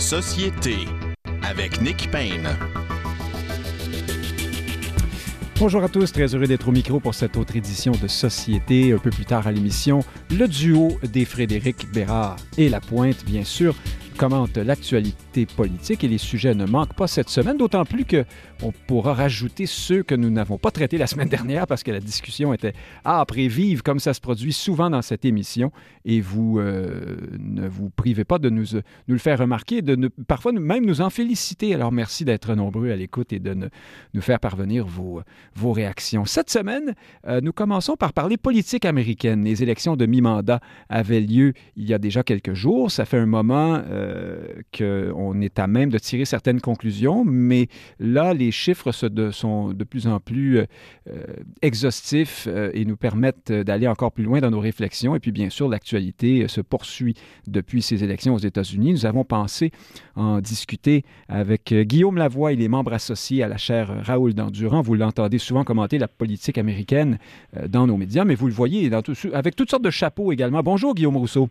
Société avec Nick Payne. Bonjour à tous, très heureux d'être au micro pour cette autre édition de Société. Un peu plus tard à l'émission, le duo des Frédéric Bérard et La Pointe, bien sûr, commente l'actualité politique et les sujets ne manquent pas cette semaine, d'autant plus que on pourra rajouter ceux que nous n'avons pas traités la semaine dernière parce que la discussion était âpre et vive comme ça se produit souvent dans cette émission et vous euh, ne vous privez pas de nous, nous le faire remarquer, de parfois même nous en féliciter. Alors merci d'être nombreux à l'écoute et de nous faire parvenir vos, vos réactions. Cette semaine, euh, nous commençons par parler politique américaine. Les élections de mi-mandat avaient lieu il y a déjà quelques jours. Ça fait un moment euh, qu'on est à même de tirer certaines conclusions, mais là, les chiffres sont de plus en plus euh, exhaustifs euh, et nous permettent d'aller encore plus loin dans nos réflexions. Et puis, bien sûr, l'actualité se poursuit depuis ces élections aux États-Unis. Nous avons pensé en discuter avec Guillaume Lavoie. Il est membre associé à la chaire Raoul Dandurand. Vous l'entendez souvent commenter la politique américaine dans nos médias, mais vous le voyez avec toutes sortes de chapeaux également. Bonjour, Guillaume Rousseau.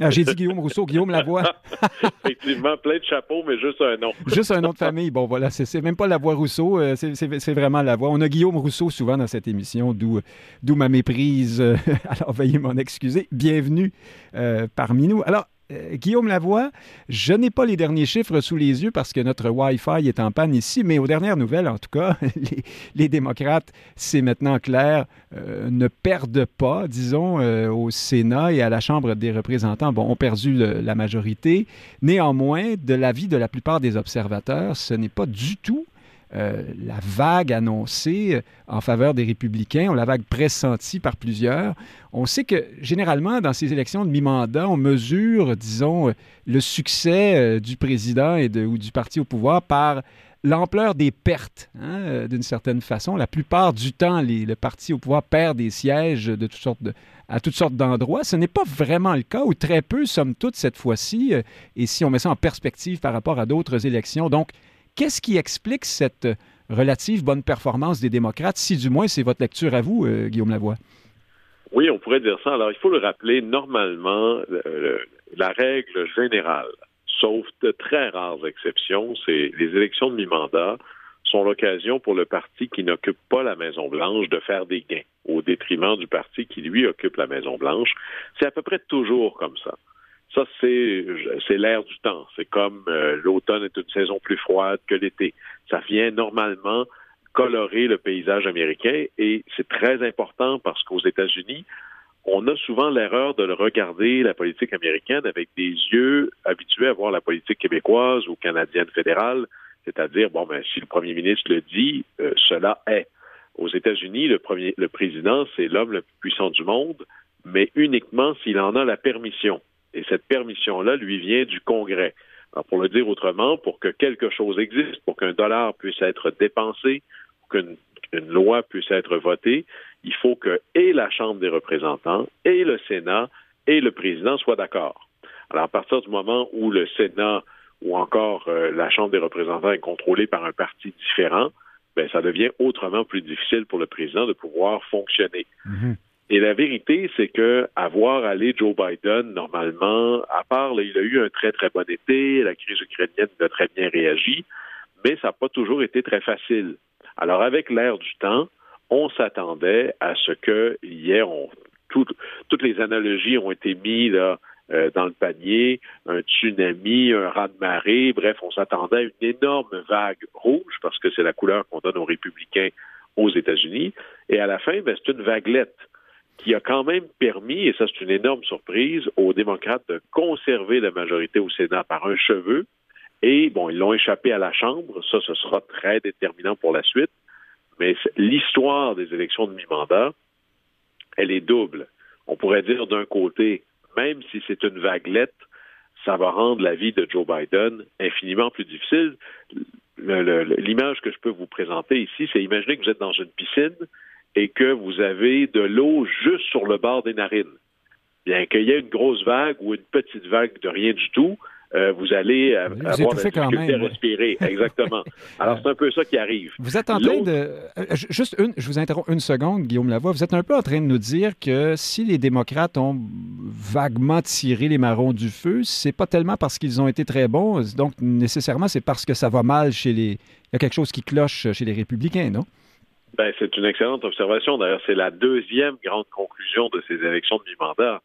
Ah, j'ai dit Guillaume Rousseau, Guillaume Lavoie. Effectivement, plein de chapeaux, mais juste un nom. juste un nom de famille. Bon, voilà, c'est même pas Lavoie Rousseau, euh, c'est vraiment Lavoie. On a Guillaume Rousseau souvent dans cette émission, d'où ma méprise. Alors, veuillez m'en excuser. Bienvenue euh, parmi nous. Alors, euh, Guillaume Lavoie, je n'ai pas les derniers chiffres sous les yeux parce que notre Wi-Fi est en panne ici, mais aux dernières nouvelles, en tout cas, les, démocrates, c'est maintenant clair, euh, ne perdent pas, disons, euh, au Sénat et à la Chambre des représentants. Bon, ont perdu la majorité. Néanmoins, de l'avis de la plupart des observateurs, ce n'est pas du tout la vague annoncée euh, en faveur des républicains, la vague pressentie par plusieurs. On sait que généralement, dans ces élections de mi-mandat, on mesure, disons, euh, le succès du président et ou du parti au pouvoir par l'ampleur des pertes, hein, d'une certaine façon. La plupart du temps, le parti au pouvoir perd des sièges de toutes sortes à toutes sortes d'endroits. Ce n'est pas vraiment le cas, ou très peu, somme toute, cette fois-ci, et si on met ça en perspective par rapport à d'autres élections. Donc, Qu'est-ce qui explique cette relative bonne performance des démocrates, si du moins c'est votre lecture à vous, euh, Guillaume Lavoie? Oui, on pourrait dire ça. Alors, il faut le rappeler, normalement, la règle générale, sauf de très rares exceptions, c'est les élections de mi-mandat sont l'occasion pour le parti qui n'occupe pas la Maison-Blanche de faire des gains au détriment du parti qui, lui, occupe la Maison-Blanche. C'est à peu près toujours comme ça. Ça, c'est, c'est l'air du temps. C'est comme euh, l'automne est une saison plus froide que l'été. Ça vient normalement colorer le paysage américain et c'est très important parce qu'aux États-Unis, on a souvent l'erreur de regarder, la politique américaine, avec des yeux habitués à voir la politique québécoise ou canadienne fédérale, c'est-à-dire, bon, ben, si le premier ministre le dit, euh, cela est. Aux États-Unis, le, premier, le président, c'est l'homme le plus puissant du monde, mais uniquement s'il en a la permission. Et cette permission-là lui vient du Congrès. Alors, pour le dire autrement, pour que quelque chose existe, pour qu'un dollar puisse être dépensé, pour qu'une une loi puisse être votée, il faut que et la Chambre des représentants, et le Sénat, et le président soient d'accord. Alors, à partir du moment où le Sénat ou encore euh, la Chambre des représentants est contrôlée par un parti différent, ben, ça devient autrement plus difficile pour le président de pouvoir fonctionner. Mm-hmm. Et la vérité, c'est que avoir allé Joe Biden, normalement, à part, il a eu un très, très bon été, la crise ukrainienne a très bien réagi, mais ça n'a pas toujours été très facile. Alors, avec l'air du temps, on s'attendait à ce que hier, on, toutes les analogies ont été mises là, euh, dans le panier, un tsunami, un raz-de-marée, bref, on s'attendait à une énorme vague rouge, parce que c'est la couleur qu'on donne aux républicains aux États-Unis, et à la fin, ben, c'est une vaguelette qui a quand même permis, et ça c'est une énorme surprise, aux démocrates de conserver la majorité au Sénat par un cheveu. Et bon, ils l'ont échappé à la Chambre. Ça, ce sera très déterminant pour la suite. Mais l'histoire des élections de mi-mandat, elle est double. On pourrait dire d'un côté, même si c'est une vaguelette, ça va rendre la vie de Joe Biden infiniment plus difficile. L'image que je peux vous présenter ici, c'est imaginer que vous êtes dans une piscine et que vous avez de l'eau juste sur le bord des narines. Bien qu'il y ait une grosse vague ou une petite vague de rien du tout, euh, vous allez euh, avoir la difficulté à respirer. Exactement. Alors, c'est un peu ça qui arrive. Vous êtes en train de... Euh, juste une, je vous interromps une seconde, Guillaume Lavoie. Vous êtes un peu en train de nous dire que si les démocrates ont vaguement tiré les marrons du feu, c'est pas tellement parce qu'ils ont été très bons, donc nécessairement c'est parce que ça va mal chez les... Il y a quelque chose qui cloche chez les républicains, non? Ben, c'est une excellente observation. D'ailleurs, c'est la deuxième grande conclusion de ces élections de mi-mandat.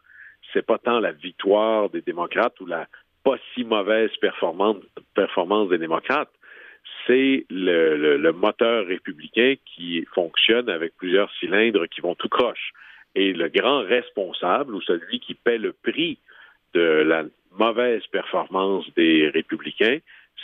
C'est pas tant la victoire des démocrates ou la pas si mauvaise performance, performance des démocrates, c'est le, moteur républicain qui fonctionne avec plusieurs cylindres qui vont tout croche. Et le grand responsable ou celui qui paie le prix de la mauvaise performance des républicains,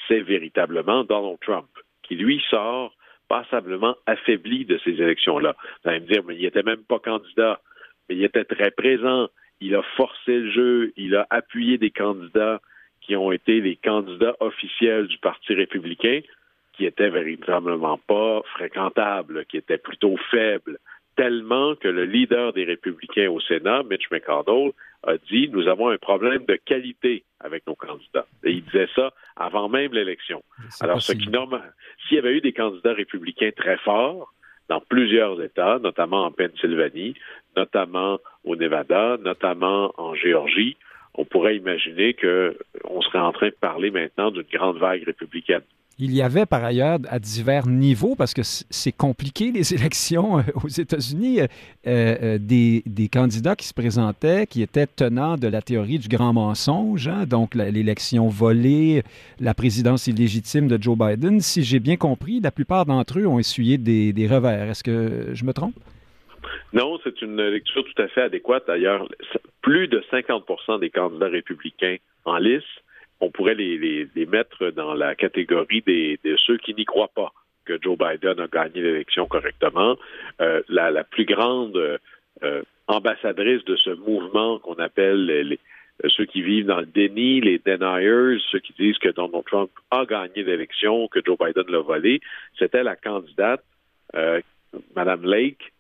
c'est véritablement Donald Trump, qui lui sort passablement affaibli de ces élections-là. Vous allez me dire, mais il n'était même pas candidat, mais il était très présent, il a forcé le jeu, il a appuyé des candidats qui ont été les candidats officiels du Parti républicain, qui étaient véritablement pas fréquentables, qui étaient plutôt faibles, tellement que le leader des républicains au Sénat, Mitch McConnell, a dit nous avons un problème de qualité avec nos candidats. Et il disait ça avant même l'élection. Alors, ce qui normal, s'il y avait eu des candidats républicains très forts dans plusieurs États, notamment en Pennsylvanie, notamment au Nevada, notamment en Géorgie, on pourrait imaginer qu'on serait en train de parler maintenant d'une grande vague républicaine. Il y avait par ailleurs à divers niveaux, parce que c'est compliqué les élections euh, aux États-Unis, euh, euh, des, candidats qui se présentaient, qui étaient tenants de la théorie du grand mensonge, hein, donc l'élection volée, la présidence illégitime de Joe Biden. Si j'ai bien compris, la plupart d'entre eux ont essuyé des, des revers. Est-ce que je me trompe? Non, c'est une lecture tout à fait adéquate. D'ailleurs, plus de 50 des candidats républicains en lice on pourrait les, mettre dans la catégorie de ceux qui n'y croient pas que Joe Biden a gagné l'élection correctement. Euh, la, plus grande euh, ambassadrice de ce mouvement qu'on appelle ceux qui vivent dans le déni, les deniers, ceux qui disent que Donald Trump a gagné l'élection, que Joe Biden l'a volé, c'était la candidate, euh, Madame Lake,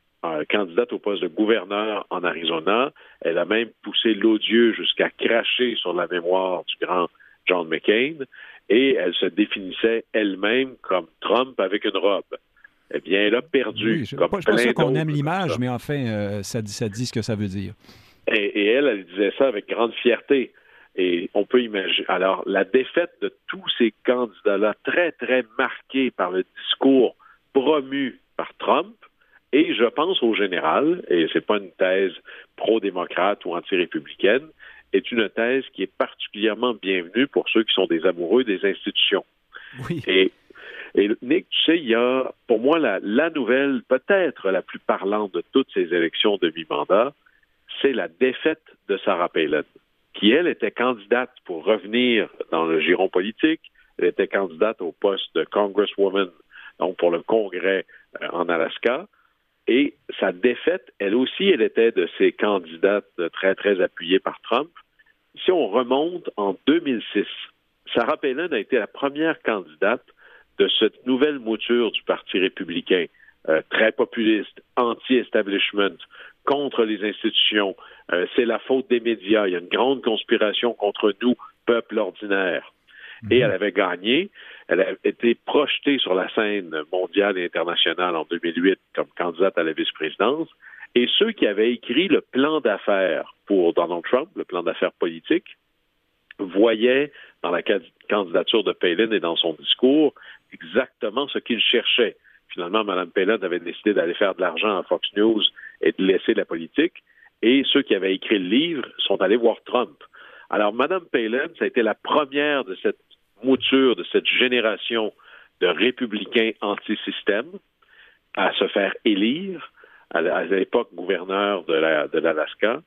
candidate au poste de gouverneur en Arizona. Elle a même poussé l'odieux jusqu'à cracher sur la mémoire du grand John McCain, et elle se définissait elle-même comme Trump avec une robe. Eh bien, elle a perdu. Oui, je ne suis pas sûr qu'on aime l'image, mais enfin, euh, ça, dit, ça dit ce que ça veut dire. Et, elle, elle disait ça avec grande fierté. Et on peut imaginer. Alors, la défaite de tous ces candidats-là, très, très marqués par le discours promu par Trump, et je pense au général, et c'est pas une thèse pro-démocrate ou anti-républicaine, est une thèse qui est particulièrement bienvenue pour ceux qui sont des amoureux des institutions. Oui. Et, et Nick, tu sais, il y a pour moi la, la nouvelle peut-être la plus parlante de toutes ces élections de mi-mandat, c'est la défaite de Sarah Palin, qui elle était candidate pour revenir dans le giron politique. Elle était candidate au poste de congresswoman, donc pour le Congrès euh, en Alaska. Et sa défaite, elle aussi, elle était de ces candidates très, très appuyées par Trump si on remonte en 2006, Sarah Palin a été la première candidate de cette nouvelle mouture du Parti républicain, euh, très populiste, anti-establishment, contre les institutions. Euh, c'est la faute des médias. Il y a une grande conspiration contre nous, peuple ordinaire. Et elle avait gagné. Elle a été projetée sur la scène mondiale et internationale en 2008 comme candidate à la vice-présidence. Et ceux qui avaient écrit le plan d'affaires pour Donald Trump, le plan d'affaires politique, voyaient dans la candidature de Palin et dans son discours exactement ce qu'il cherchait. Finalement, Mme Palin avait décidé d'aller faire de l'argent à Fox News et de laisser la politique. Et ceux qui avaient écrit le livre sont allés voir Trump. Alors, Mme Palin, ça a été la première de cette mouture, de cette génération de républicains anti-système à se faire élire à l'époque gouverneur de l'Alaska.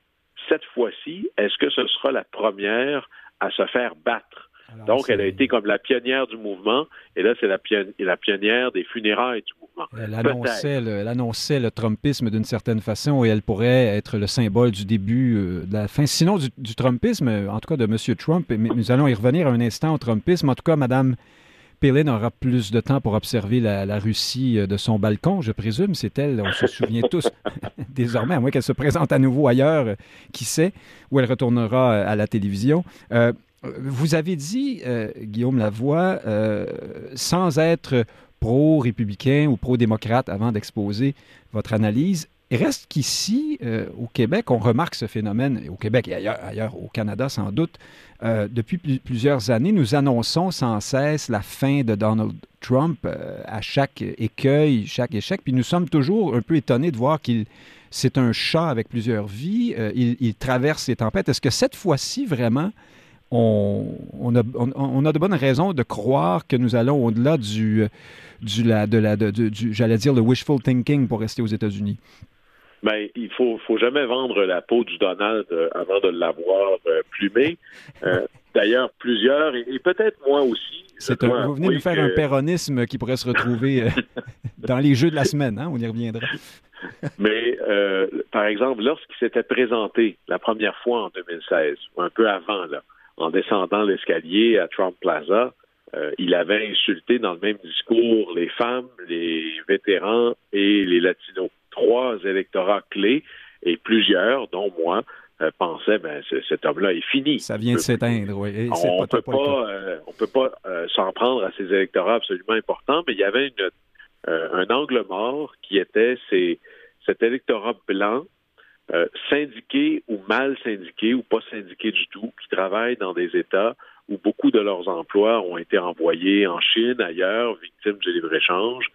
Cette fois-ci, est-ce que ce sera la première à se faire battre? Donc, elle a été comme la pionnière du mouvement, et là, c'est la, pionnière des funérailles du mouvement. Elle annonçait, le, elle annonçait le Trumpisme d'une certaine façon, et elle pourrait être le symbole du début euh, de la fin, sinon du, Trumpisme, en tout cas de M. Trump. Mais nous allons y revenir un instant au Trumpisme. En tout cas, Mme Palin aura plus de temps pour observer la, Russie euh, de son balcon, je présume. C'est elle, on se souvient tous désormais, à moins qu'elle se présente à nouveau ailleurs, euh, qui sait, où elle retournera euh, à la télévision. vous avez dit, Guillaume Lavoie, sans être pro-républicain ou pro-démocrate avant d'exposer votre analyse, reste qu'ici, au Québec, on remarque ce phénomène, au Québec et ailleurs, au Canada sans doute, euh, depuis plusieurs années, nous annonçons sans cesse la fin de Donald Trump euh, à chaque écueil, chaque échec, puis nous sommes toujours un peu étonnés de voir qu'il c'est un chat avec plusieurs vies, euh, il, traverse les tempêtes. Est-ce que cette fois-ci, vraiment, on, a, de bonnes raisons de croire que nous allons au-delà du, du, j'allais dire, le wishful thinking pour rester aux États-Unis? Ben, il faut, faut jamais vendre la peau du Donald euh, avant de l'avoir euh, plumé. Euh, d'ailleurs, plusieurs, et, peut-être moi aussi. Un, vous venez de faire un péronisme qui pourrait se retrouver dans les jeux de la semaine, hein? on y reviendra. Mais, par exemple, lorsqu'il s'était présenté la première fois en 2016, ou un peu avant, là, en descendant l'escalier à Trump Plaza, il avait insulté dans le même discours les femmes, les vétérans et les latinos trois électorats clés et plusieurs, dont moi, euh, pensaient ben cet homme-là est fini. Ça vient de s'éteindre, oui. on, peut pas, euh, on peut pas euh, s'en prendre à ces électorats absolument importants, mais il y avait une, un angle mort qui était ces, cet électorat blanc syndiqué ou mal syndiqué ou pas syndiqué du tout, qui travaille dans des États où beaucoup de leurs emplois ont été envoyés en Chine, ailleurs, victimes du libre-échange,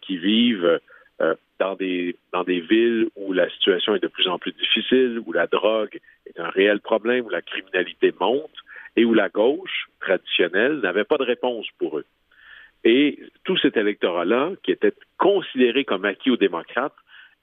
qui vivent euh, dans des dans des villes où la situation est de plus en plus difficile, où la drogue est un réel problème, où la criminalité monte et où la gauche traditionnelle n'avait pas de réponse pour eux. Et tout cet électorat-là, qui était considéré comme acquis aux démocrates,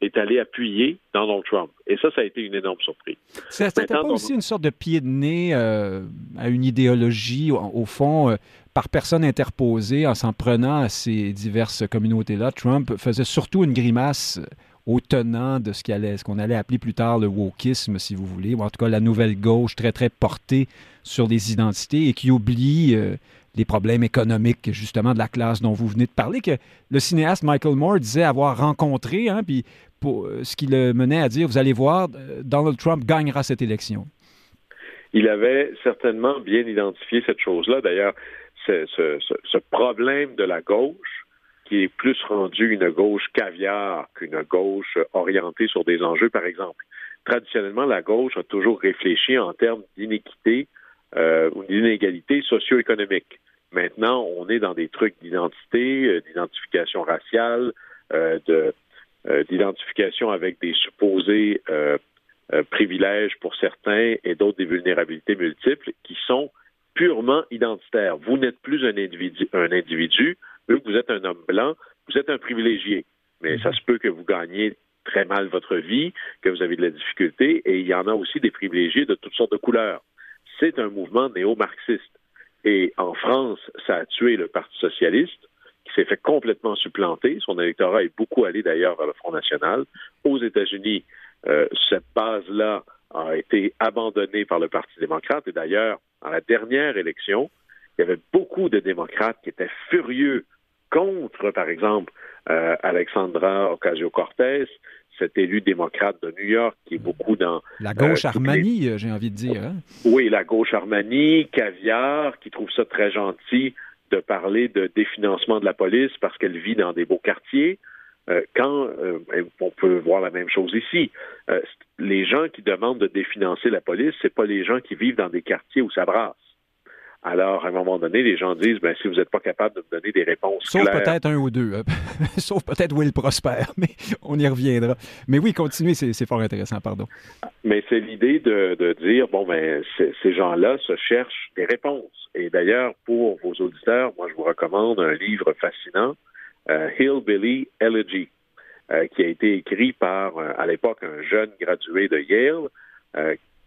est allé appuyer Donald Trump. Et ça, ça a été une énorme surprise. C'était pas aussi une sorte de pied de nez euh, à une idéologie, au, fond, euh, par personne interposée, en s'en prenant à ces diverses communautés-là. Trump faisait surtout une grimace au tenant de ce qu'on allait, appeler plus tard le wokisme, si vous voulez, ou en tout cas la nouvelle gauche très, très portée sur les identités et qui oublie euh, les problèmes économiques, justement, de la classe dont vous venez de parler, que le cinéaste Michael Moore disait avoir rencontré, hein, puis euh, ce qui le menait à dire, vous allez voir, euh, Donald Trump gagnera cette élection. Il avait certainement bien identifié cette chose-là. D'ailleurs, ce, problème de la gauche, qui est plus rendu une gauche caviar qu'une gauche orientée sur des enjeux, par exemple. Traditionnellement, la gauche a toujours réfléchi en termes d'inéquité euh, ou d'inégalité socio-économique. Maintenant, on est dans des trucs d'identité, euh, d'identification raciale, euh, de d'identification avec des supposés privilèges pour certains et d'autres des vulnérabilités multiples qui sont purement identitaire. Vous n'êtes plus un individu, un individu, vous êtes un homme blanc, vous êtes un privilégié. Mais ça se peut que vous gagnez très mal votre vie, que vous avez de la difficulté, et il y en a aussi des privilégiés de toutes sortes de couleurs. C'est un mouvement néo-marxiste. Et en France, ça a tué le Parti socialiste, qui s'est fait complètement supplanter. Son électorat est beaucoup allé d'ailleurs vers le Front National. Aux États-Unis, euh, cette base-là a été abandonnée par le Parti démocrate. Et d'ailleurs, dans la dernière élection, il y avait beaucoup de démocrates qui étaient furieux contre, par exemple, euh, Alexandra Ocasio-Cortez, cet élu démocrate de New York qui est beaucoup dans... La gauche euh, Armani, euh, j'ai envie de dire. Hein? Oui, la gauche Armani, Caviar, qui trouve ça très gentil de parler de définancement de la police parce qu'elle vit dans des beaux quartiers. Euh, quand euh, on peut voir la même chose ici, euh, les gens qui demandent de définancer la police, c'est pas les gens qui vivent dans des quartiers où ça brasse. Alors, à un moment donné, les gens disent, ben, si vous n'êtes pas capable de me donner des réponses Sauf peut-être un ou deux. Sauf peut-être Will Prosper, mais on y reviendra. Mais oui, continuez, c'est fort intéressant, pardon. Mais c'est l'idée de, de, dire, bon, ben, ces gens-là se cherchent des réponses. Et d'ailleurs, pour vos auditeurs, moi, je vous recommande un livre fascinant Hillbilly Elegy, euh, qui a été écrit par, euh, à l'époque, un jeune gradué de Yale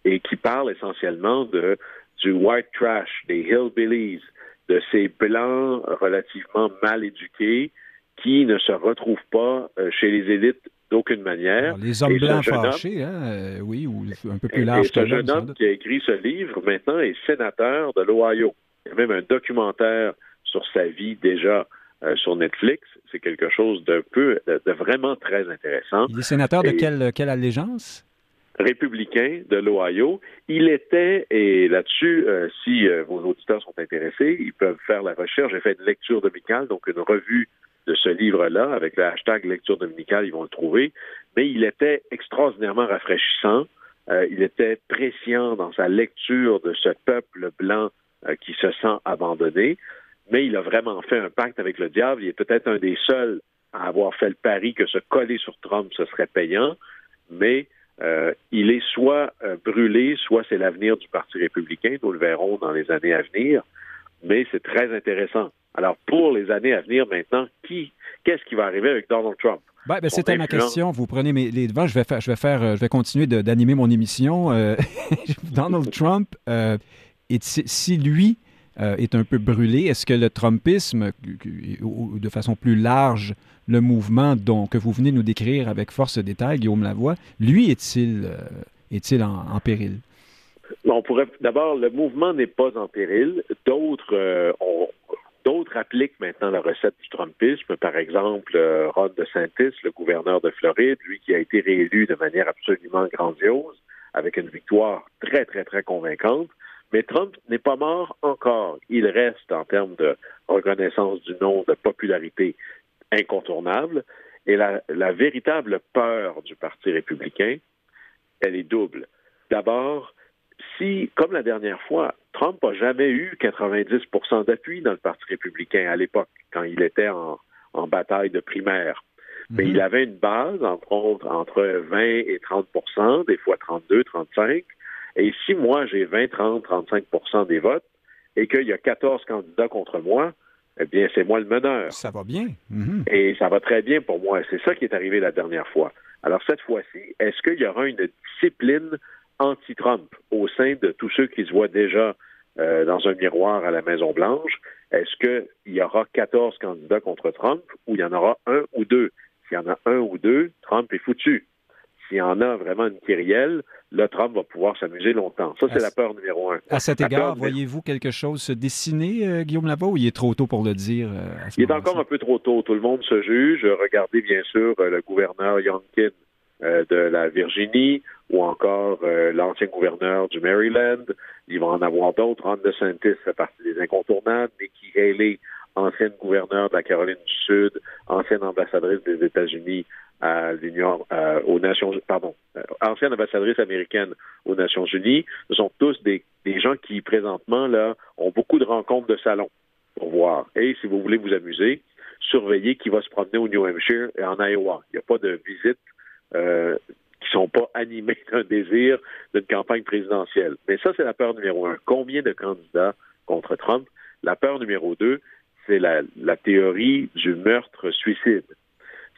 et qui parle essentiellement de du white trash, des hillbillies, de ces blancs relativement mal éduqués qui ne se retrouvent pas chez les élites d'aucune manière. les hommes blancs fâchés, hein, oui, ou un peu plus large. Et ce jeune homme qui a écrit ce livre, maintenant, est sénateur de l'Ohio. Il y a même un documentaire sur sa vie déjà euh, sur Netflix. C'est quelque chose d'un peu, de, vraiment très intéressant. Il est sénateur de quelle, quelle allégeance? républicain de l'Ohio. Il était, et là-dessus, euh, si euh, vos auditeurs sont intéressés, ils peuvent faire la recherche. J'ai fait une lecture dominicale, donc une revue de ce livre-là, avec le hashtag lecture dominicale, ils vont le trouver. Mais il était extraordinairement rafraîchissant. Euh, il était prescient dans sa lecture de ce peuple blanc qui se sent abandonné. Mais il a vraiment fait un pacte avec le diable. Il est peut-être un des seuls à avoir fait le pari que se coller sur Trump, ce serait payant. Mais euh, il est soit euh, brûlé, soit c'est l'avenir du Parti républicain. Nous le verrons dans les années à venir. Mais c'est très intéressant. Alors, pour les années à venir maintenant, qui, qu'est-ce qui va arriver avec Donald Trump? Ben, ben c'était ma question. Vous prenez mes, les devants. Je vais faire, je vais faire, euh, je vais continuer d'animer mon émission. Donald Trump, si lui est un peu brûlé, est-ce que le Trumpisme, ou de façon plus large, le mouvement dont, que vous venez nous décrire avec force détail, Guillaume Lavoie, lui est-il euh, est-il en, péril? On pourrait d'abord, le mouvement n'est pas en péril. D'autres euh, appliquent maintenant la recette du Trumpisme. Par exemple, euh, Ron DeSantis, le gouverneur de Floride, lui qui a été réélu de manière absolument grandiose, avec une victoire très, très, très convaincante. Mais Trump n'est pas mort encore. Il reste, en termes de reconnaissance du nom, de popularité, incontournable. Et la, véritable peur du Parti républicain, elle est double. D'abord, si, comme la dernière fois, Trump n'a jamais eu 90% d'appui dans le Parti républicain à l'époque, quand il était en, bataille de primaire. Mais mhm. il avait une base entre, entre 20 et 30% des fois 32, 35. Et si moi j'ai 20, 30, 35% des votes et qu'il y a 14 candidats contre moi, eh bien, c'est moi le meneur. Ça va bien. Mhm. Et ça va très bien pour moi. C'est ça qui est arrivé la dernière fois. Alors, cette fois-ci, est-ce qu'il y aura une discipline anti-Trump au sein de tous ceux qui se voient déjà euh, dans un miroir à la Maison-Blanche? Est-ce qu'il y aura 14 candidats contre Trump ou il y en aura un ou deux? S'il y en a un ou deux, Trump est foutu. S'il y en a vraiment une kyrielle, là, Trump va pouvoir s'amuser longtemps. Ça, c'est la peur numéro un. À cet égard, voyez-vous quelque chose se dessiner, euh, Guillaume Lavoie, ou il est trop tôt pour le dire? Euh, il est encore un peu trop tôt. Tout le monde se juge. Regardez, bien sûr, euh, le gouverneur Youngkin de la Virginie ou encore l'ancien gouverneur du Maryland. Il va en avoir d'autres. Ron DeSantis fait partie des incontournables. Nikki Haley, ancienne gouverneure de la Caroline du Sud, ancienne ambassadrice des États-Unis à l'Union, euh, aux Nations, pardon, euh, ancienne ambassadrice américaine aux Nations Unies. Ce sont tous des, des gens qui présentement là ont beaucoup de rencontres de salon pour voir. Et si vous voulez vous amuser, surveillez qui va se promener au New Hampshire et en Iowa. Il n'y a pas de visites euh, qui sont pas animées d'un désir d'une campagne présidentielle. Mais ça, c'est la peur numéro un. Combien de candidats contre Trump? La peur numéro deux, c'est la, la théorie du meurtre-suicide.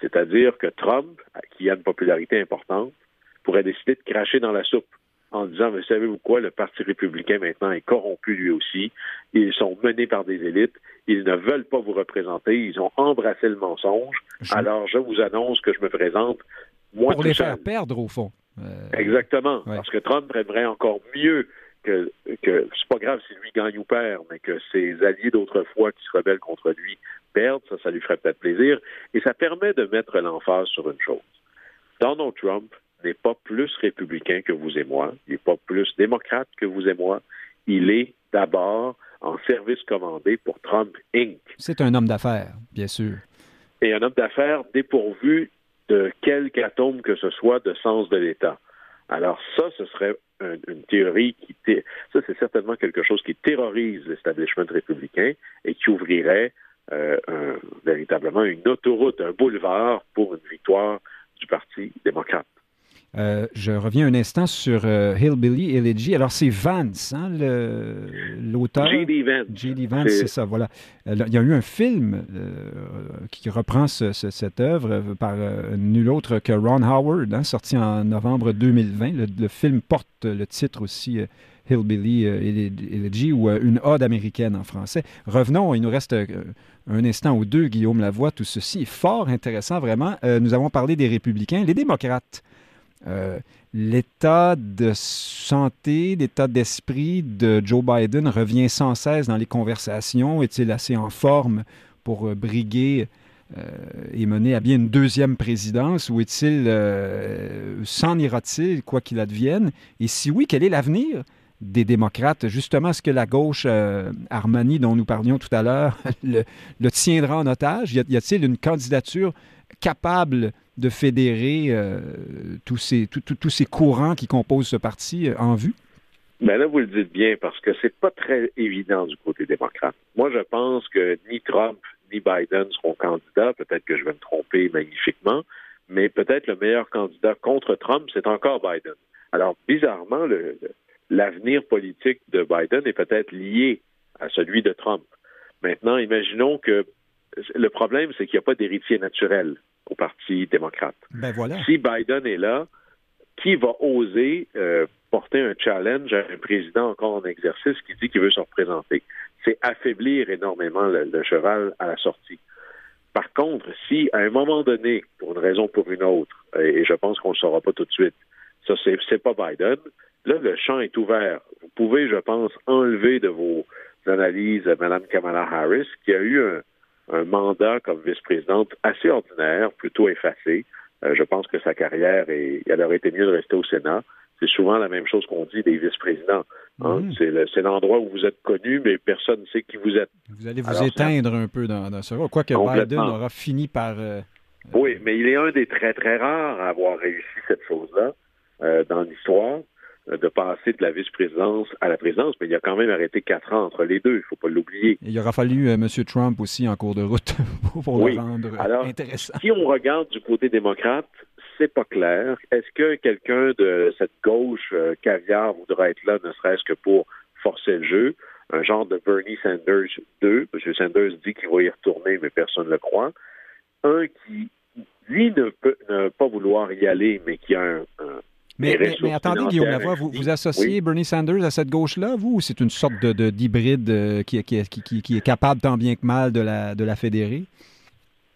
C'est-à-dire que Trump, qui a une popularité importante, pourrait décider de cracher dans la soupe en disant, mais savez-vous quoi, le Parti républicain maintenant est corrompu lui aussi, ils sont menés par des élites, ils ne veulent pas vous représenter, ils ont embrassé le mensonge, alors je vous annonce que je me présente, moi Pour les faire perdre, au fond. Euh, Exactement, parce que Trump aimerait encore mieux que, que c'est pas grave si lui gagne ou perd, mais que ses alliés d'autrefois qui se rebellent contre lui perdre, ça, ça lui ferait peut-être plaisir. Et ça permet de mettre l'emphase sur une chose. Donald Trump n'est pas plus républicain que vous et moi. Il n'est pas plus démocrate que vous et moi. Il est d'abord en service commandé pour Trump Inc. C'est un homme d'affaires, bien sûr. Et un homme d'affaires dépourvu de quelque atome que ce soit de sens de l'État. Alors ça, ce serait une théorie qui... Ça, c'est certainement quelque chose qui terrorise l'establishment républicain et qui ouvrirait euh, véritablement une autoroute, un boulevard pour une victoire du Parti démocrate. Euh, je reviens un instant sur euh, Hillbilly Elegy. Alors, c'est Vance, hein, l'auteur? J.D. Vance. J.D. Vance, c'est ça, voilà. il y a eu un film qui reprend cette œuvre par nul autre que Ron Howard, hein, sorti en novembre 2020. le, film porte le titre aussi Hillbilly Elegy ou une ode américaine en français. Revenons, il nous reste un instant ou deux, Guillaume Lavoie. Tout ceci est fort intéressant, vraiment. Euh, nous avons parlé des républicains, les démocrates. Euh, l'état de santé, l'état d'esprit de Joe Biden revient sans cesse dans les conversations. Est-il assez en forme pour euh, briguer est mené à bien une deuxième présidence? Ou est-il s'en ira-t-il quoi qu'il advienne? Et si oui quel est l'avenir des démocrates. Justement, est-ce que la gauche euh, Armani, dont nous parlions tout à l'heure, le, tiendra en otage? Y a-t-il une candidature capable de fédérer euh, tous, ces, tous ces courants qui composent ce parti euh, en vue? Ben là, vous le dites bien, parce que c'est pas très évident du côté démocrate. Moi, je pense que ni Trump ni Biden seront candidats. Peut-être que je vais me tromper magnifiquement, mais peut-être le meilleur candidat contre Trump, c'est encore Biden. Alors, bizarrement, le, l'avenir politique de Biden est peut-être lié à celui de Trump. Maintenant, imaginons que le problème, c'est qu'il n'y a pas d'héritier naturel au Parti démocrate. Ben voilà. Si Biden est là, qui va oser euh, porter un challenge à un président encore en exercice qui dit qu'il veut se représenter? C'est affaiblir énormément le, le, cheval à la sortie. Par contre, si à un moment donné, pour une raison ou pour une autre, et je pense qu'on ne le saura pas tout de suite, ça c'est pas Biden, Là, le champ est ouvert. Vous pouvez, je pense, enlever de vos analyses Mme Kamala Harris, qui a eu un, mandat comme vice-présidente assez ordinaire, plutôt effacé. Euh, je pense que sa carrière, est, elle aurait été mieux de rester au Sénat. C'est souvent la même chose qu'on dit des vice-présidents. Hein. Mm-hmm. C'est l'endroit où vous êtes connu, mais personne ne sait qui vous êtes. Vous allez vous éteindre un peu dans, dans ce rôle. Quoique Biden aura fini par... Euh, oui, mais il est un des très, très rares à avoir réussi cette chose-là euh, dans l'histoire de passer de la vice-présidence à la présidence, mais il a quand même arrêté quatre ans entre les deux, il ne faut pas l'oublier. Il aura fallu euh, M. Trump aussi en cours de route pour le rendre euh, Alors, intéressant. Si on regarde du côté démocrate, c'est pas clair. Est-ce que quelqu'un de cette gauche euh, caviar voudra être là, ne serait-ce que pour forcer le jeu? Un genre de Bernie Sanders 2. M. Sanders dit qu'il va y retourner, mais personne ne le croit. Un qui, lui, ne peut ne pas vouloir y aller, mais qui a un mais, attendez, Guillaume Lavoie, vous, vous associez Bernie Sanders à cette gauche-là, vous, ou c'est une sorte de, d'hybride euh, qui, qui, qui, est capable tant bien que mal de la, de la fédérer?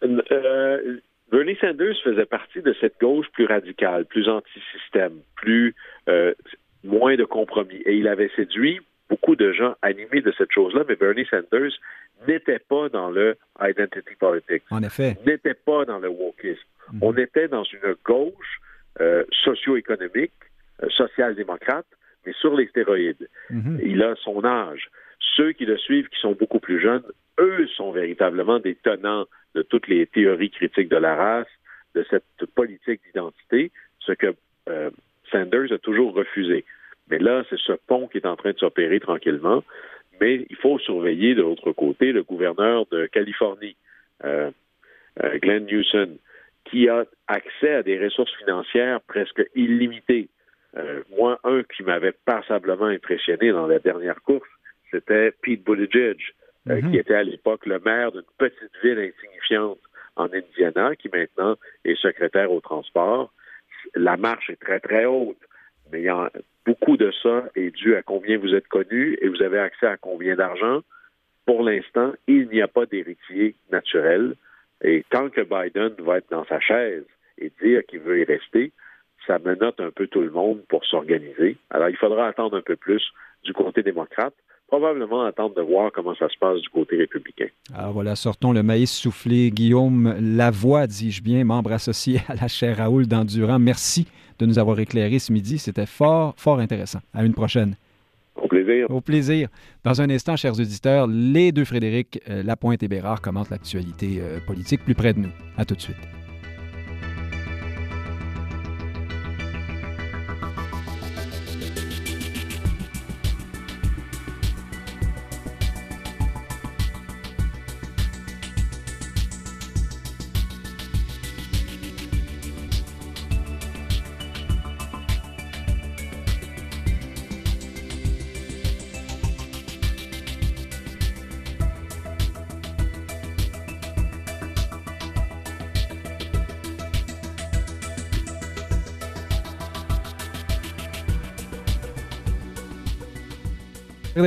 Euh, Bernie Sanders faisait partie de cette gauche plus radicale, plus anti-système, plus euh, moins de compromis. Et il avait séduit beaucoup de gens animés de cette chose-là, mais Bernie Sanders n'était pas dans le identity politics. En effet. N'était pas dans le wokisme. Mm-hmm. On était dans une gauche euh, socio-économique, euh, social-démocrate, mais sur les stéroïdes. Mhm. Il a son âge. Ceux qui le suivent, qui sont beaucoup plus jeunes, eux sont véritablement des tenants de toutes les théories critiques de la race, de cette politique d'identité, ce que euh, Sanders a toujours refusé. Mais là, c'est ce pont qui est en train de s'opérer tranquillement. Mais il faut surveiller de l'autre côté le gouverneur de Californie, Glenn Newsom, qui a accès à des ressources financières presque illimitées. Euh, moi, un qui m'avait passablement impressionné dans la dernière course, c'était Pete Buttigieg, euh, mhm. qui était à l'époque le maire d'une petite ville insignifiante en Indiana, qui maintenant est secrétaire au transport. La marche est très, très haute, mais y a beaucoup de ça est dû à combien vous êtes connu et vous avez accès à combien d'argent. Pour l'instant, il n'y a pas d'héritier naturel. Et tant que Biden va être dans sa chaise et dire qu'il veut y rester, ça menote un peu tout le monde pour s'organiser. Alors, il faudra attendre un peu plus du côté démocrate, probablement attendre de voir comment ça se passe du côté républicain. Alors voilà, sortons le maïs soufflé. Guillaume Lavoie, dis-je bien, membre associé à la chaire Raoul d'Endurant. Merci de nous avoir éclairé ce midi. C'était fort, fort intéressant. À une prochaine. Au plaisir. Au plaisir. Dans un instant, chers auditeurs, les deux Frédéric euh, Lapointe et Bérard commentent l'actualité euh, politique plus près de nous. À tout de suite.